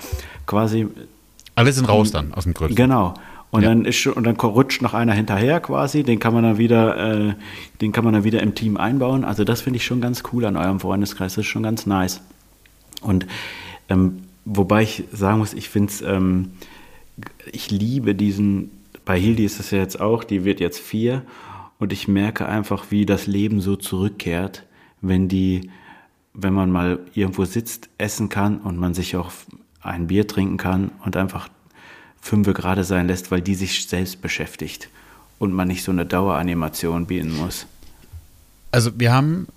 quasi. Alle sind raus dann aus dem Größten. Genau. Und ja. dann ist und dann rutscht noch einer hinterher quasi, den kann man dann wieder, äh, den kann man dann wieder im Team einbauen. Also das finde ich schon ganz cool an eurem Freundeskreis. Das ist schon ganz nice. Und ähm, Wobei ich sagen muss, ich finde es, ähm, ich liebe diesen, bei Hildi ist es ja jetzt auch, die wird jetzt vier und ich merke einfach, wie das Leben so zurückkehrt, wenn die, wenn man mal irgendwo sitzt, essen kann und man sich auch ein Bier trinken kann und einfach fünfe gerade sein lässt, weil die sich selbst beschäftigt und man nicht so eine Daueranimation bieten muss. Also wir haben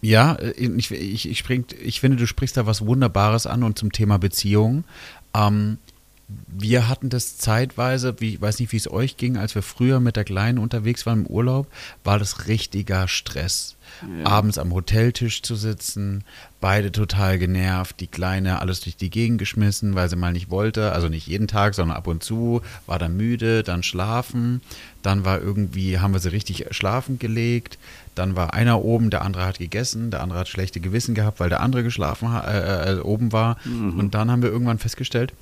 ja, äh, ich, ich, ich, spring, ich finde, du sprichst da was Wunderbares an und zum Thema Beziehung. Ähm, wir hatten das zeitweise, wie, ich weiß nicht, wie es euch ging, als wir früher mit der Kleinen unterwegs waren im Urlaub, war das richtiger Stress. Ja. Abends am Hoteltisch zu sitzen, beide total genervt, die Kleine alles durch die Gegend geschmissen, weil sie mal nicht wollte, also nicht jeden Tag, sondern ab und zu, war dann müde, dann schlafen, dann war irgendwie, haben wir sie richtig schlafen gelegt, dann war einer oben, der andere hat gegessen, der andere hat schlechte Gewissen gehabt, weil der andere geschlafen äh, äh, oben war mhm. und dann haben wir irgendwann festgestellt,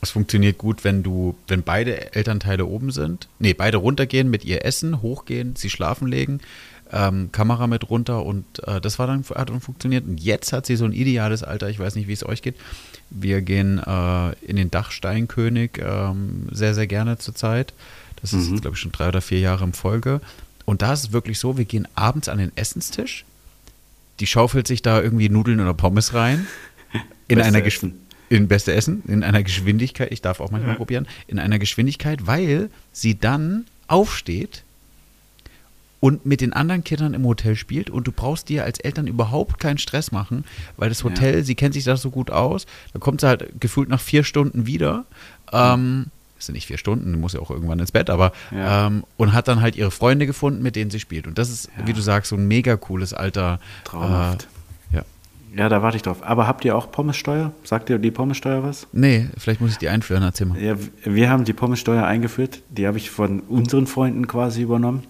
es funktioniert gut, wenn du, wenn beide Elternteile oben sind, nee, beide runtergehen mit ihr essen, hochgehen, sie schlafen legen, ähm, Kamera mit runter und äh, das war dann, hat dann funktioniert. Und jetzt hat sie so ein ideales Alter, ich weiß nicht, wie es euch geht. Wir gehen äh, in den Dachsteinkönig ähm, sehr, sehr gerne zur Zeit. Das ist, mhm. glaube ich, schon drei oder vier Jahre in Folge. Und da ist es wirklich so, wir gehen abends an den Essenstisch, die schaufelt sich da irgendwie Nudeln oder Pommes rein. In einer Geschwindigkeit in beste Essen, in einer Geschwindigkeit, ich darf auch manchmal ja. probieren, in einer Geschwindigkeit, weil sie dann aufsteht und mit den anderen Kindern im Hotel spielt und du brauchst dir als Eltern überhaupt keinen Stress machen, weil das Hotel, ja. sie kennt sich da so gut aus, da kommt sie halt gefühlt nach vier Stunden wieder. Ähm, das sind nicht vier Stunden, muss ja auch irgendwann ins Bett, aber ja. ähm, und hat dann halt ihre Freunde gefunden, mit denen sie spielt. Und das ist, ja. wie du sagst, so ein mega cooles Alter. Traumhaft. Äh, ja, da warte ich drauf. Aber habt ihr auch Pommessteuer? Sagt ihr die Pommessteuer was? Nee, vielleicht muss ich die einführen, erzähl mal. Ja, wir haben die Pommessteuer eingeführt. Die habe ich von unseren Freunden quasi übernommen.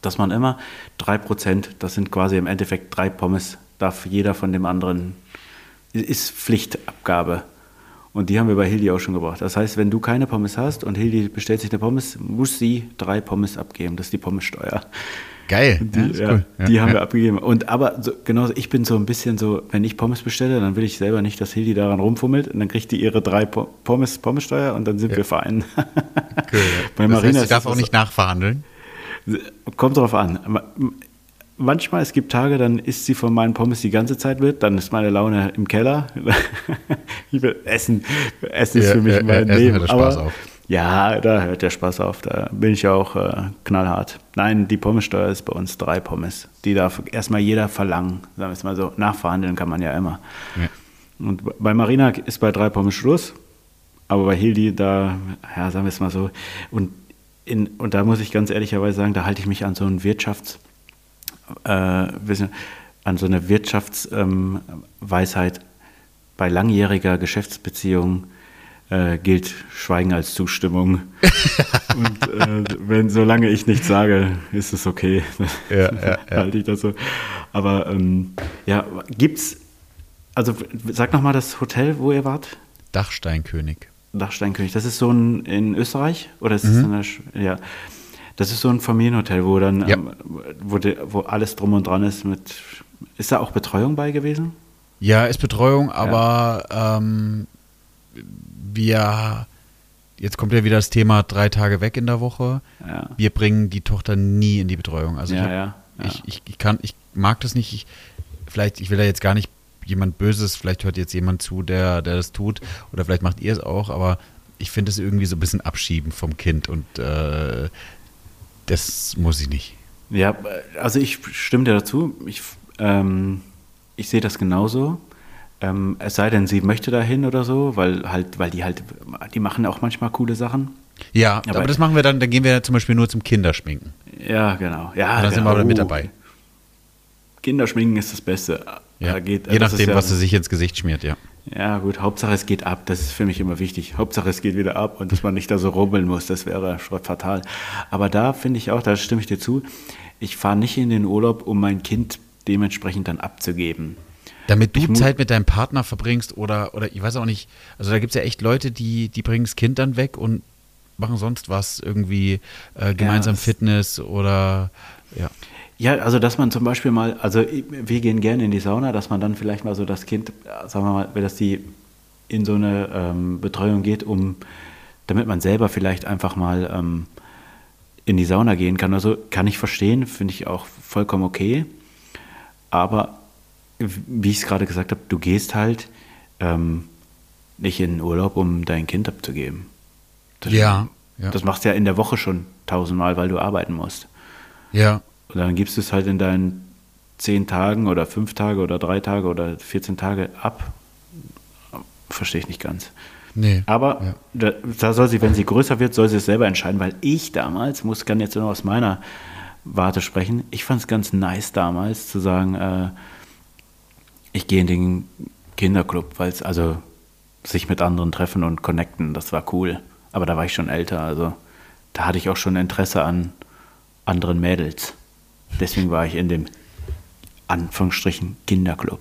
Dass man immer 3%, das sind quasi im Endeffekt drei Pommes, darf jeder von dem anderen, ist Pflichtabgabe. Und die haben wir bei Hildi auch schon gebracht. Das heißt, wenn du keine Pommes hast und Hildi bestellt sich eine Pommes, muss sie drei Pommes abgeben. Das ist die Pommessteuer. Geil. Die, ja, cool. ja, die haben wir abgegeben. Und aber so, genauso, ich bin so ein bisschen so, wenn ich Pommes bestelle, dann will ich selber nicht, dass Hildi daran rumfummelt. Und dann kriegt die ihre drei Pommes Pommessteuer und dann sind wir vereint. Cool, Bei das Marina heißt, sie darf auch nicht nachverhandeln. Kommt drauf an. Manchmal, es gibt Tage, dann isst sie von meinen Pommes die ganze Zeit mit, dann ist meine Laune im Keller. ich will essen. Essen ist für mich mein Leben. Aber, auf. Ja, da hört der Spaß auf. Da bin ich ja auch äh, knallhart. Nein, die Pommessteuer ist bei uns drei Pommes. Die darf erstmal jeder verlangen. Sagen wir es mal so. Nachverhandeln kann man ja immer. Ja. Und bei Marina ist bei drei Pommes Schluss. Aber bei Hildi, da, ja, sagen wir es mal so. Und, in, und da muss ich ganz ehrlicherweise sagen, da halte ich mich an so ein Wirtschafts, äh, an so eine Wirtschaftsweisheit ähm, bei langjähriger Geschäftsbeziehung äh, gilt Schweigen als Zustimmung. und äh, wenn solange ich nichts sage, ist es okay. Ja, ja, ja. Halte ich das so. Aber ähm, ja, gibt's, also sag nochmal das Hotel, wo ihr wart. Dachsteinkönig. Dachsteinkönig. Das ist so ein in Österreich? Oder ist mhm. das eine, ja. Das ist so ein Familienhotel, wo dann, ja. ähm, wo, de, wo alles drum und dran ist mit. Ist da auch Betreuung bei gewesen? Ja, ist Betreuung, aber ja. ähm, wir, jetzt kommt ja wieder das Thema drei Tage weg in der Woche. Ja. Wir bringen die Tochter nie in die Betreuung. Also ja, ich, ja, ich, ich, ich, kann, ich mag das nicht. Ich, vielleicht, ich will da jetzt gar nicht jemand Böses, vielleicht hört jetzt jemand zu, der, der das tut, oder vielleicht macht ihr es auch, aber ich finde es irgendwie so ein bisschen abschieben vom Kind und äh, das muss ich nicht. Ja, also ich stimme dir dazu. Ich, ähm, ich sehe das genauso. Ähm, es sei denn, sie möchte dahin oder so, weil halt, weil die halt, die machen auch manchmal coole Sachen. Ja, aber, aber das machen wir dann, dann gehen wir zum Beispiel nur zum Kinderschminken. Ja, genau. Ja, Und dann sind wir dann mit oh. dabei. Kinderschminken ist das Beste. Ja, da geht, je nachdem, ja, was sie sich ins Gesicht schmiert, ja. Ja, gut, Hauptsache es geht ab, das ist für mich immer wichtig. Hauptsache es geht wieder ab und dass man nicht da so rubbeln muss, das wäre fatal. Aber da finde ich auch, da stimme ich dir zu, ich fahre nicht in den Urlaub, um mein Kind dementsprechend dann abzugeben. Damit du Zeit mit deinem Partner verbringst oder, oder ich weiß auch nicht, also da gibt es ja echt Leute, die, die bringen das Kind dann weg und machen sonst was, irgendwie äh, gemeinsam ja, Fitness oder ja. Ja, also dass man zum Beispiel mal, also wir gehen gerne in die Sauna, dass man dann vielleicht mal so das Kind, sagen wir mal, wenn das die in so eine ähm, Betreuung geht, um damit man selber vielleicht einfach mal ähm, in die Sauna gehen kann. Also kann ich verstehen, finde ich auch vollkommen okay. Aber wie ich es gerade gesagt habe, du gehst halt ähm, nicht in den Urlaub, um dein Kind abzugeben. Das, ja, ja. Das machst du ja in der Woche schon tausendmal, weil du arbeiten musst. Ja. Und dann gibst du es halt in deinen zehn Tagen oder fünf Tage oder drei Tage oder 14 Tage ab. Verstehe ich nicht ganz. Nee. Aber ja. da, da, soll sie, wenn sie größer wird, soll sie es selber entscheiden, weil ich damals, muss kann jetzt nur aus meiner Warte sprechen, ich fand es ganz nice damals zu sagen, äh, ich gehe in den Kinderclub, weil es also sich mit anderen treffen und connecten, das war cool. Aber da war ich schon älter, also da hatte ich auch schon Interesse an anderen Mädels. Deswegen war ich in dem Anführungsstrichen Kinderclub.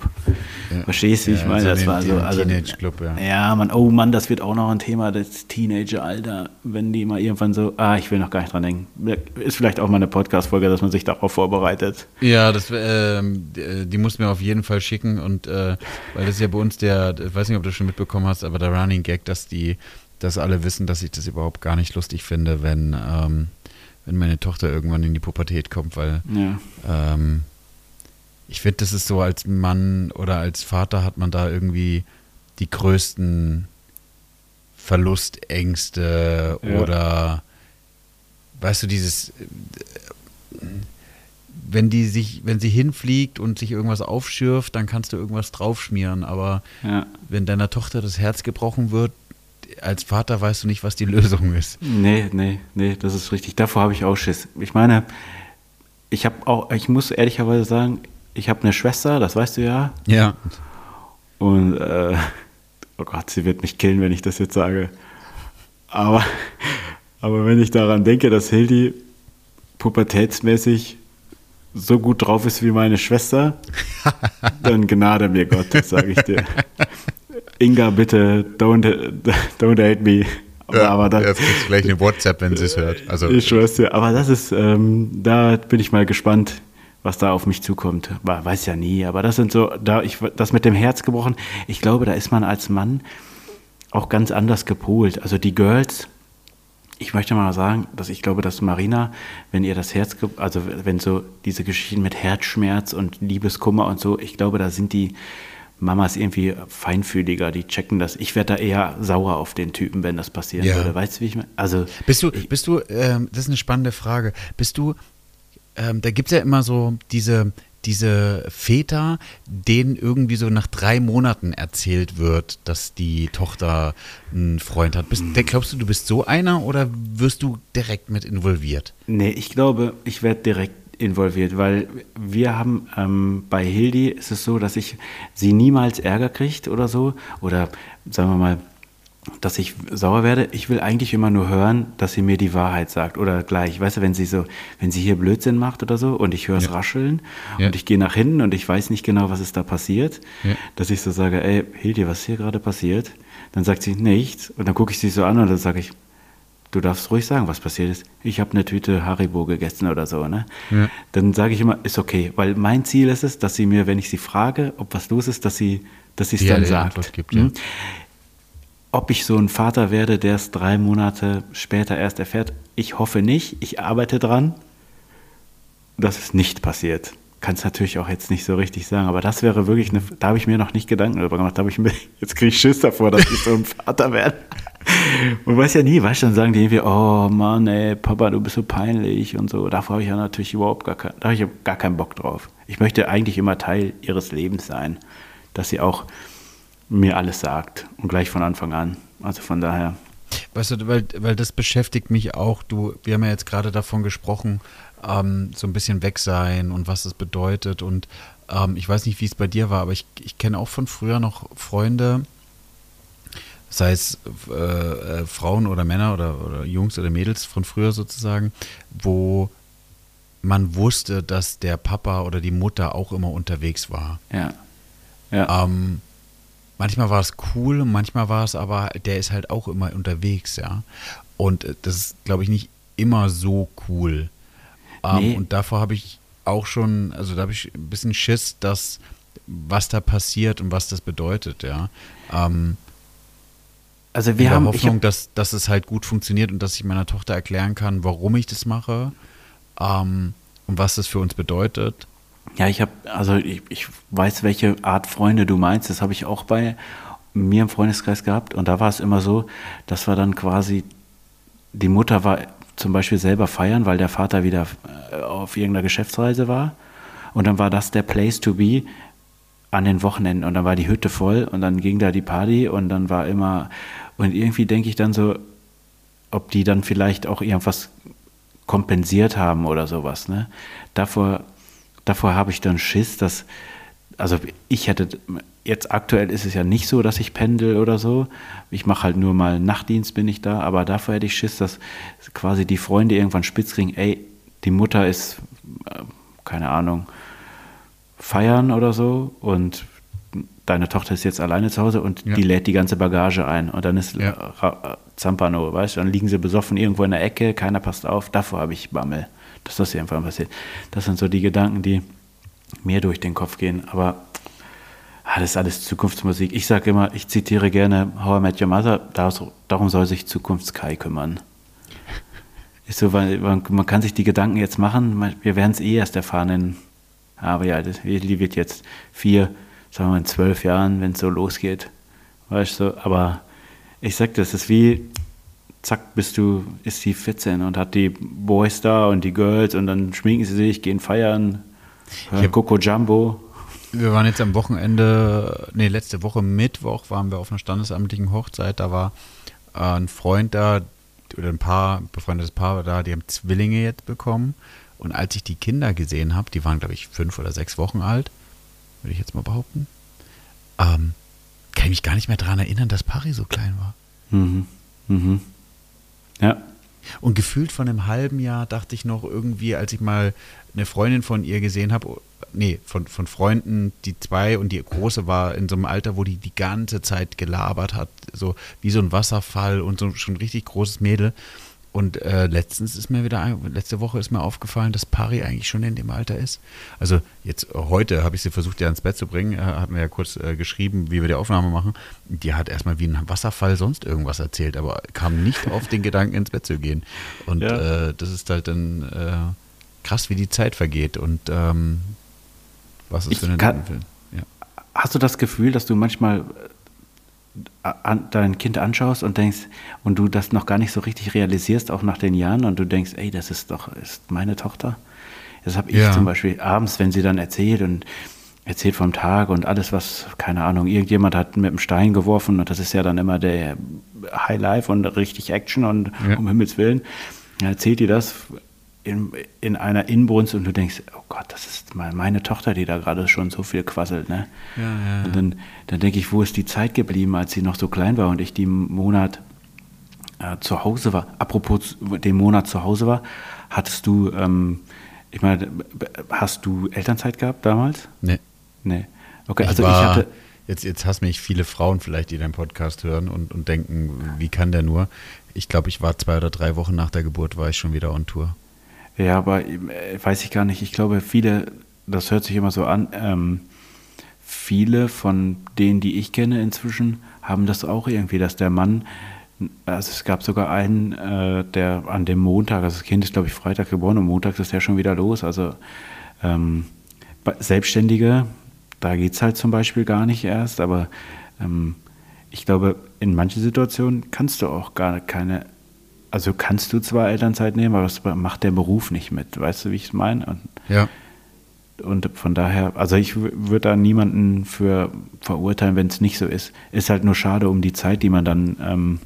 Ja. Verstehst du, wie ja, ich meine? Also das war so. Also, Teenage Club, ja. Ja, man, oh Mann, das wird auch noch ein Thema, das Teenager-Alter, wenn die mal irgendwann so, ah, ich will noch gar nicht dran denken. Ist vielleicht auch mal eine Podcast-Folge, dass man sich darauf vorbereitet. Ja, das, äh, die muss mir auf jeden Fall schicken und äh, weil das ist ja bei uns der, ich weiß nicht, ob du schon mitbekommen hast, aber der Running Gag, dass die, dass alle wissen, dass ich das überhaupt gar nicht lustig finde, wenn, ähm, wenn meine Tochter irgendwann in die Pubertät kommt, weil ja. ähm, ich finde, das ist so, als Mann oder als Vater hat man da irgendwie die größten Verlustängste ja. oder weißt du, dieses wenn die sich, wenn sie hinfliegt und sich irgendwas aufschürft, dann kannst du irgendwas draufschmieren. Aber ja. wenn deiner Tochter das Herz gebrochen wird, als Vater weißt du nicht, was die Lösung ist. Nee, nee, nee, das ist richtig. Davor habe ich auch Schiss. Ich meine, ich habe auch, ich muss ehrlicherweise sagen, ich habe eine Schwester, das weißt du ja. Ja. Und, äh, oh Gott, sie wird mich killen, wenn ich das jetzt sage. Aber, aber wenn ich daran denke, dass Hildi pubertätsmäßig so gut drauf ist wie meine Schwester, dann gnade mir Gott, das sage ich dir. Inga, bitte, don't, don't hate me. Aber, ja, aber das, jetzt kriegst du gleich eine WhatsApp, wenn sie es hört. Also, ich schwör's dir, aber das ist, ähm, da bin ich mal gespannt, was da auf mich zukommt. Weiß ja nie, aber das sind so, da ich das mit dem Herz gebrochen, ich glaube, da ist man als Mann auch ganz anders gepolt. Also die Girls, ich möchte mal sagen, dass ich glaube, dass Marina, wenn ihr das Herz, also wenn so diese Geschichten mit Herzschmerz und Liebeskummer und so, ich glaube, da sind die Mamas irgendwie feinfühliger, die checken das. Ich werde da eher sauer auf den Typen, wenn das passieren ja. würde. Weißt du, wie ich meine? Also bist du, bist du, ähm, das ist eine spannende Frage. Bist du ähm, da gibt es ja immer so diese, diese Väter, denen irgendwie so nach drei Monaten erzählt wird, dass die Tochter einen Freund hat. Bist, mhm. glaubst du, du bist so einer oder wirst du direkt mit involviert? Nee, ich glaube, ich werde direkt involviert, weil wir haben ähm, bei Hildi ist es so, dass ich sie niemals Ärger kriegt oder so oder sagen wir mal dass ich sauer werde. Ich will eigentlich immer nur hören, dass sie mir die Wahrheit sagt oder gleich. Weißt du, wenn sie so, wenn sie hier Blödsinn macht oder so und ich höre es ja. rascheln ja. und ich gehe nach hinten und ich weiß nicht genau, was ist da passiert, ja. dass ich so sage, ey, Hildi, was ist hier gerade passiert? Dann sagt sie nichts und dann gucke ich sie so an und dann sage ich, du darfst ruhig sagen, was passiert ist. Ich habe eine Tüte Haribo gegessen oder so, ne? Dann sage ich immer, ist okay, weil mein Ziel ist es, dass sie mir, wenn ich sie frage, ob was los ist, dass sie dass sie es dann sagt. Gibt, hm? Ob ich so ein Vater werde, der es drei Monate später erst erfährt, ich hoffe nicht. Ich arbeite dran, dass es nicht passiert. Kann es natürlich auch jetzt nicht so richtig sagen, aber das wäre wirklich eine, da habe ich mir noch nicht Gedanken darüber gemacht. Da habe ich mir, jetzt kriege ich Schiss davor, dass ich so ein Vater werde. Man weiß ja nie, weißt du, dann sagen die irgendwie, oh Mann, ey, Papa, du bist so peinlich und so. Davor habe ich ja natürlich überhaupt gar, kein, da ich gar keinen Bock drauf. Ich möchte eigentlich immer Teil ihres Lebens sein, dass sie auch mir alles sagt und gleich von Anfang an. Also von daher. Weißt du, weil, weil das beschäftigt mich auch. Du, wir haben ja jetzt gerade davon gesprochen, ähm, so ein bisschen weg sein und was das bedeutet. Und ähm, ich weiß nicht, wie es bei dir war, aber ich, ich kenne auch von früher noch Freunde, sei es äh, äh, Frauen oder Männer oder, oder Jungs oder Mädels von früher sozusagen, wo man wusste, dass der Papa oder die Mutter auch immer unterwegs war. Ja. ja. Ähm, manchmal war es cool, manchmal war es aber, der ist halt auch immer unterwegs, ja. Und äh, das ist, glaube ich, nicht immer so cool. Ähm, nee. Und davor habe ich auch schon, also da habe ich ein bisschen Schiss, dass was da passiert und was das bedeutet, ja. Ähm, also wir in haben der Hoffnung, hab, dass, dass es halt gut funktioniert und dass ich meiner Tochter erklären kann, warum ich das mache ähm, und was das für uns bedeutet. Ja, ich habe, also ich, ich weiß, welche Art Freunde du meinst. Das habe ich auch bei mir im Freundeskreis gehabt. Und da war es immer so, dass wir dann quasi, die Mutter war zum Beispiel selber feiern, weil der Vater wieder äh, auf irgendeiner Geschäftsreise war. Und dann war das der Place to be an den Wochenenden. Und dann war die Hütte voll und dann ging da die Party und dann war immer Und irgendwie denke ich dann so, ob die dann vielleicht auch irgendwas kompensiert haben oder sowas. Ne? Davor, davor habe ich dann Schiss, dass, also ich hätte, jetzt aktuell ist es ja nicht so, dass ich pendel oder so. Ich mache halt nur mal Nachtdienst, bin ich da, aber davor hätte ich Schiss, dass quasi die Freunde irgendwann spitz kriegen, ey, die Mutter ist, äh, keine Ahnung, feiern oder so und deine Tochter ist jetzt alleine zu Hause und ja. die lädt die ganze Bagage ein und dann ist ja. Zampano, weißt du, dann liegen sie besoffen irgendwo in der Ecke, keiner passt auf, davor habe ich Bammel, dass das irgendwann passiert. Das sind so die Gedanken, die mir durch den Kopf gehen, aber ah, das ist alles Zukunftsmusik. Ich sage immer, ich zitiere gerne How I Met Your Mother, darum soll sich Zukunftskai kümmern. Ist so, weil man kann sich die Gedanken jetzt machen, wir werden es eh erst erfahren in, aber ja, das wird jetzt vier, sagen wir mal in zwölf Jahren, wenn es so losgeht. Weißt du, aber ich sag das, ist wie, zack, bist du, ist die 14 und hat die Boys da und die Girls und dann schminken sie sich, gehen feiern, hören Coco Jumbo. Wir waren jetzt am Wochenende, nee, letzte Woche Mittwoch waren wir auf einer standesamtlichen Hochzeit, da war äh, ein Freund da, oder ein Paar, befreundetes Paar da, die haben Zwillinge jetzt bekommen. Und als ich die Kinder gesehen habe, die waren, glaube ich, fünf oder sechs Wochen alt, würde ich jetzt mal behaupten, ähm, kann ich mich gar nicht mehr daran erinnern, dass Pari so klein war. Mhm. Mhm. Ja. Und gefühlt von einem halben Jahr dachte ich noch irgendwie, als ich mal eine Freundin von ihr gesehen habe, nee, von, von Freunden, die zwei und die große war in so einem Alter, wo die die ganze Zeit gelabert hat, so wie so ein Wasserfall und so schon ein richtig großes Mädel. Und äh, letztens ist mir wieder, letzte Woche ist mir aufgefallen, dass Pari eigentlich schon in dem Alter ist. Also jetzt äh, heute habe ich sie versucht, ja ins Bett zu bringen, äh, hat mir ja kurz äh, geschrieben, wie wir die Aufnahme machen. Die hat erstmal wie ein Wasserfall sonst irgendwas erzählt, aber kam nicht auf den Gedanken, ins Bett zu gehen. Und ja. äh, das ist halt dann äh, krass, wie die Zeit vergeht und ähm, was es für eine kann, ja. Hast du das Gefühl, dass du manchmal an, dein Kind anschaust und denkst, und du das noch gar nicht so richtig realisierst, auch nach den Jahren, und du denkst, ey, das ist doch ist meine Tochter. Das habe ich ja. zum Beispiel abends, wenn sie dann erzählt und erzählt vom Tag und alles, was, keine Ahnung, irgendjemand hat mit einem Stein geworfen und das ist ja dann immer der High Life und richtig Action und ja. um Himmels Willen. erzählt die das in, in einer Inbrunst und du denkst, oh Gott, das ist mal meine Tochter, die da gerade schon so viel quasselt. Ne? Ja, ja, und dann, dann denke ich, wo ist die Zeit geblieben, als sie noch so klein war und ich die Monat äh, zu Hause war. Apropos den Monat zu Hause war, hattest du, ähm, ich meine, hast du Elternzeit gehabt damals? Nee. Nee. Okay, also ich, war, ich hatte. Jetzt, jetzt hassen mich viele Frauen vielleicht, die deinen Podcast hören und, und denken, wie kann der nur? Ich glaube, ich war zwei oder drei Wochen nach der Geburt, war ich schon wieder on Tour. Ja, aber äh, weiß ich gar nicht. Ich glaube, viele, das hört sich immer so an, ähm, viele von denen, die ich kenne inzwischen, haben das auch irgendwie, dass der Mann, also es gab sogar einen, äh, der an dem Montag, also das Kind ist glaube ich Freitag geboren und Montag ist der schon wieder los. Also ähm, Selbstständige, da geht es halt zum Beispiel gar nicht erst, aber ähm, ich glaube, in manchen Situationen kannst du auch gar keine also kannst du zwar Elternzeit nehmen, aber das macht der Beruf nicht mit. Weißt du, wie ich es meine? Und, ja. Und von daher, also ich würde da niemanden für verurteilen, wenn es nicht so ist. Ist halt nur schade um die Zeit, die man dann ähm,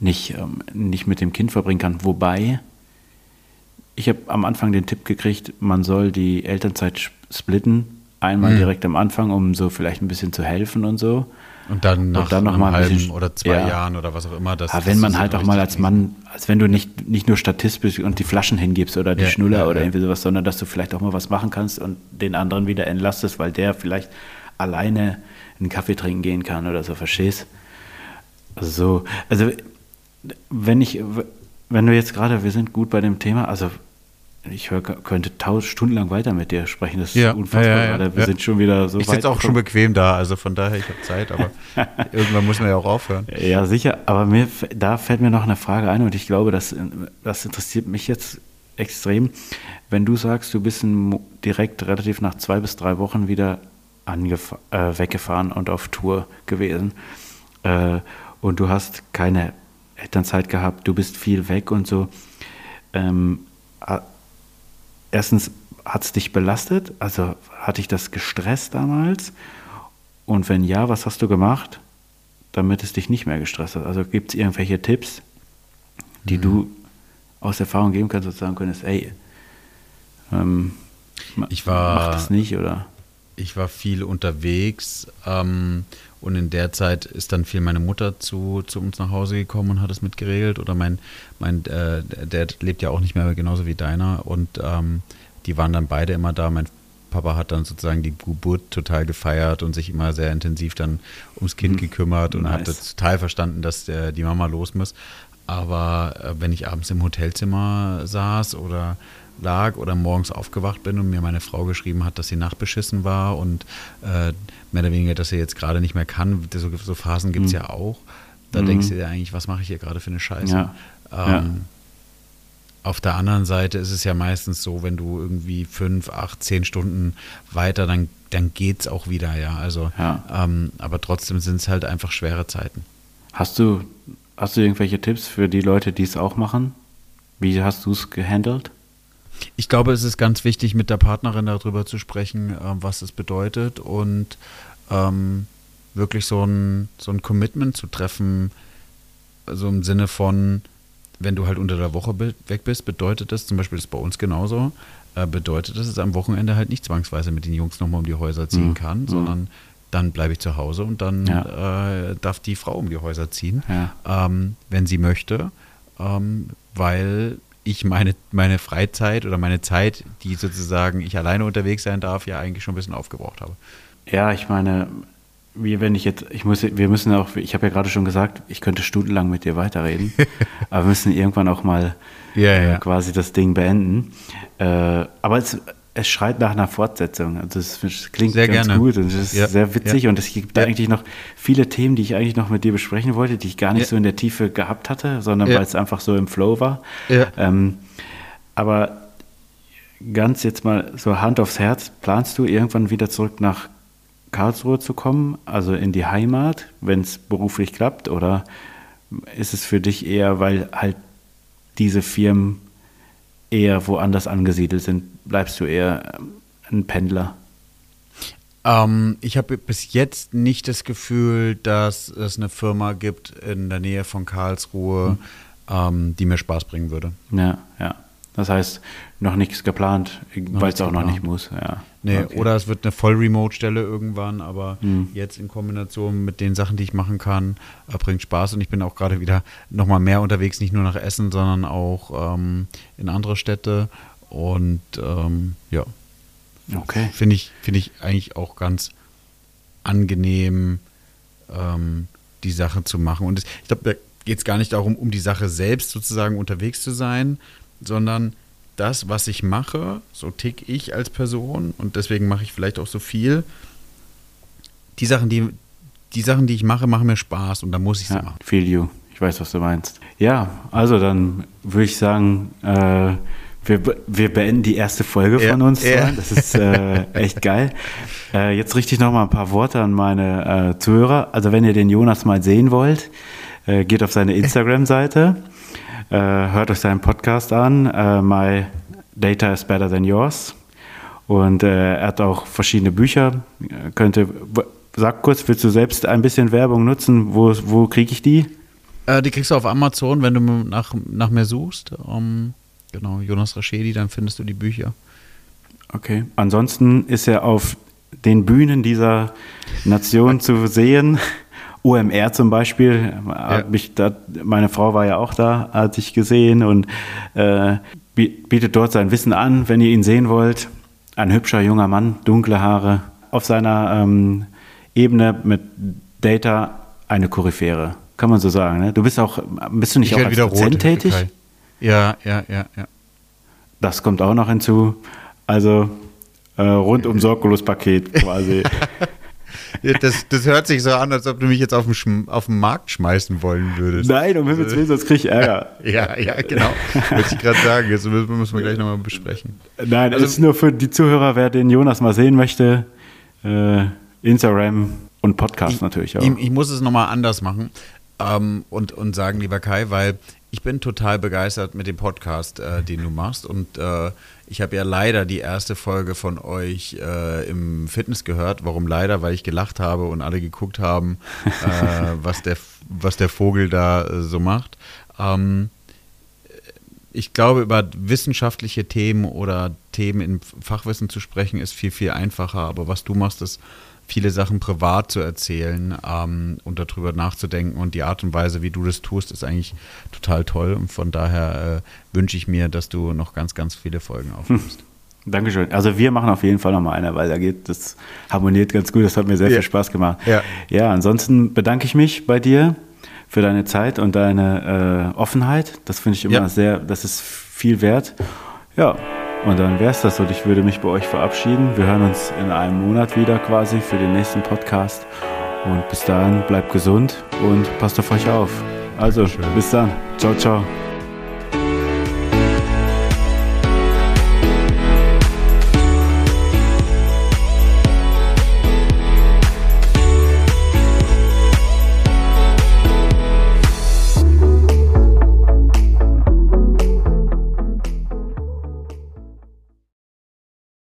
nicht, ähm, nicht mit dem Kind verbringen kann. Wobei, ich habe am Anfang den Tipp gekriegt, man soll die Elternzeit splitten. Einmal mhm. direkt am Anfang, um so vielleicht ein bisschen zu helfen und so. Und dann nach und dann noch mal einem halben oder zwei ja. Jahren oder was auch immer. Das, Aber wenn man halt auch mal als Mann, als wenn du nicht, nicht nur Statist bist und die Flaschen hingibst oder die ja, Schnuller ja, oder irgendwie sowas, sondern dass du vielleicht auch mal was machen kannst und den anderen wieder entlastest, weil der vielleicht alleine einen Kaffee trinken gehen kann oder so, verstehst? Also so, also wenn ich, wenn du jetzt gerade, wir sind gut bei dem Thema, also ich hör, könnte tausend stundenlang weiter mit dir sprechen. Das ist ja, unfassbar ja, ja, Wir sind schon wieder so ich weit. Ich sitze auch schon bequem da, also von daher, ich habe Zeit, aber irgendwann muss man ja auch aufhören. Ja, sicher. Aber mir, da fällt mir noch eine Frage ein und ich glaube, das, das interessiert mich jetzt extrem. Wenn du sagst, du bist direkt relativ nach zwei bis drei Wochen wieder äh, weggefahren und auf Tour gewesen äh, und du hast keine Elternzeit gehabt, du bist viel weg und so. Ähm, erstens, hat es dich belastet? Also hat dich das gestresst damals? Und wenn ja, was hast du gemacht? damit es dich nicht mehr gestresst hat? Also gibt es irgendwelche Tipps, die mhm. du aus Erfahrung geben kannst und sagen könntest, ey, ähm, ich war, mach das nicht oder? Ich war viel unterwegs ähm, und in der Zeit ist dann viel meine Mutter zu, zu uns nach Hause gekommen und hat es mit geregelt oder mein, mein äh, der lebt ja auch nicht mehr genauso wie deiner und ähm, die waren dann beide immer da. Mein Papa hat dann sozusagen die Geburt total gefeiert und sich immer sehr intensiv dann ums Kind mhm. gekümmert und nice. hat total verstanden, dass der, die Mama los muss. Aber äh, wenn ich abends im Hotelzimmer saß oder lag oder morgens aufgewacht bin und mir meine Frau geschrieben hat, dass sie nachtbeschissen war und äh, mehr oder weniger, dass sie jetzt gerade nicht mehr kann, so, so Phasen gibt es mhm. ja auch. Da mhm. denkst du dir eigentlich, was mache ich hier gerade für eine Scheiße? Ja. Ähm, ja. Auf der anderen Seite ist es ja meistens so, wenn du irgendwie fünf, acht, zehn Stunden weiter, dann, dann geht es auch wieder, ja. Also, ja. Ähm, aber trotzdem sind es halt einfach schwere Zeiten. Hast du, hast du irgendwelche Tipps für die Leute, die es auch machen? Wie hast du es gehandelt? Ich glaube, es ist ganz wichtig, mit der Partnerin darüber zu sprechen, äh, was es bedeutet und ähm, wirklich so ein, so ein Commitment zu treffen, so im Sinne von, wenn du halt unter der Woche weg bist, bedeutet das, zum Beispiel ist bei uns genauso, äh, bedeutet das, dass ich am Wochenende halt nicht zwangsweise mit den Jungs nochmal um die Häuser ziehen mhm. kann, mhm. sondern dann bleibe ich zu Hause und dann ja. äh, darf die Frau um die Häuser ziehen, ja. ähm, wenn sie möchte, ähm, weil ich meine, meine Freizeit oder meine Zeit, die sozusagen ich alleine unterwegs sein darf, ja eigentlich schon ein bisschen aufgebraucht habe. Ja, ich meine, wie wenn ich jetzt, ich muss, wir müssen auch, ich habe ja gerade schon gesagt, ich könnte stundenlang mit dir weiterreden, aber wir müssen irgendwann auch mal ja. Äh, quasi das Ding beenden. Äh, aber es, es schreit nach einer Fortsetzung. Also es klingt sehr ganz gerne. gut und es ist ja, sehr witzig ja. und es gibt ja. eigentlich noch viele Themen, die ich eigentlich noch mit dir besprechen wollte, die ich gar nicht so in der Tiefe gehabt hatte, sondern weil es einfach so im Flow war. Ähm, aber ganz jetzt mal so Hand aufs Herz, planst du irgendwann wieder zurück nach Karlsruhe zu kommen, also in die Heimat, wenn es beruflich klappt? Oder ist es für dich eher, weil halt diese Firmen eher woanders angesiedelt sind, bleibst du eher ähm, ein Pendler? Ähm, ich habe bis jetzt nicht das Gefühl, dass es eine Firma gibt in der Nähe von Karlsruhe, hm. ähm, die mir Spaß bringen würde. Ja, ja. Das heißt, noch nichts geplant, weil es auch noch nicht muss. Ja. Nee, okay. oder es wird eine Voll-Remote-Stelle irgendwann, aber mhm. jetzt in Kombination mit den Sachen, die ich machen kann, äh, bringt Spaß und ich bin auch gerade wieder nochmal mehr unterwegs, nicht nur nach Essen, sondern auch ähm, in andere Städte und ähm, ja. Okay. Finde ich, find ich eigentlich auch ganz angenehm, ähm, die Sache zu machen. Und es, ich glaube, da geht es gar nicht darum, um die Sache selbst sozusagen unterwegs zu sein, sondern das, was ich mache, so tick ich als Person und deswegen mache ich vielleicht auch so viel. Die Sachen, die, die Sachen, die ich mache, machen mir Spaß und da muss ich sie ja, machen. Feel you. Ich weiß, was du meinst. Ja, also dann würde ich sagen, äh, wir, wir beenden die erste Folge ja, von uns. Ja. Das ist äh, echt geil. Äh, jetzt richte ich noch mal ein paar Worte an meine äh, Zuhörer. Also wenn ihr den Jonas mal sehen wollt, äh, geht auf seine Instagram-Seite. Äh, hört euch seinen Podcast an. Äh, My Data is Better Than Yours. Und er hat auch verschiedene Bücher. Könnte, sag kurz, willst du selbst ein bisschen Werbung nutzen? Wo, wo kriege ich die? die kriegst du auf Amazon, wenn du nach, nach mir suchst. Um, genau, Jonas Raschedi, dann findest du die Bücher. Okay. Ansonsten ist er auf den Bühnen dieser Nation zu sehen. OMR zum Beispiel, ja. mich da, meine Frau war ja auch da, hat sich gesehen und äh, bietet dort sein Wissen an, wenn ihr ihn sehen wollt. Ein hübscher junger Mann, dunkle Haare, auf seiner ähm, Ebene mit Data eine Koryphäre, kann man so sagen. Ne? Du bist auch, bist du nicht ich auch als Dozent tätig? Ja, ja, ja, ja. Das kommt auch noch hinzu. Also äh, rundum sorglos Paket quasi. Das, das hört sich so an, als ob du mich jetzt auf den, auf den Markt schmeißen wollen würdest. Nein, um Himmels Willen, sonst krieg ich Ärger. ja, ja, genau. Wollte ich gerade sagen. Jetzt müssen wir gleich nochmal besprechen. Nein, also, das ist nur für die Zuhörer, wer den Jonas mal sehen möchte. Äh, Instagram und Podcast ich, natürlich auch. Ich, ich muss es nochmal anders machen ähm, und, und sagen, lieber Kai, weil ich bin total begeistert mit dem Podcast, äh, den du machst. Und äh, ich habe ja leider die erste Folge von euch äh, im Fitness gehört. Warum leider? Weil ich gelacht habe und alle geguckt haben, äh, was, der, was der Vogel da äh, so macht. Ähm, ich glaube, über wissenschaftliche Themen oder Themen in Fachwissen zu sprechen, ist viel, viel einfacher. Aber was du machst, ist viele Sachen privat zu erzählen ähm, und darüber nachzudenken. Und die Art und Weise, wie du das tust, ist eigentlich total toll. Und von daher äh, wünsche ich mir, dass du noch ganz, ganz viele Folgen aufnimmst. Hm. Dankeschön. Also wir machen auf jeden Fall noch mal eine, weil da geht, das harmoniert ganz gut. Das hat mir sehr ja. viel Spaß gemacht. Ja. ja, ansonsten bedanke ich mich bei dir für deine Zeit und deine äh, Offenheit. Das finde ich immer ja. sehr, das ist viel wert. Ja, und dann wäre es das und ich würde mich bei euch verabschieden. Wir hören uns in einem Monat wieder quasi für den nächsten Podcast. Und bis dahin bleibt gesund und passt auf euch auf. Also, Schön. bis dann. Ciao, ciao.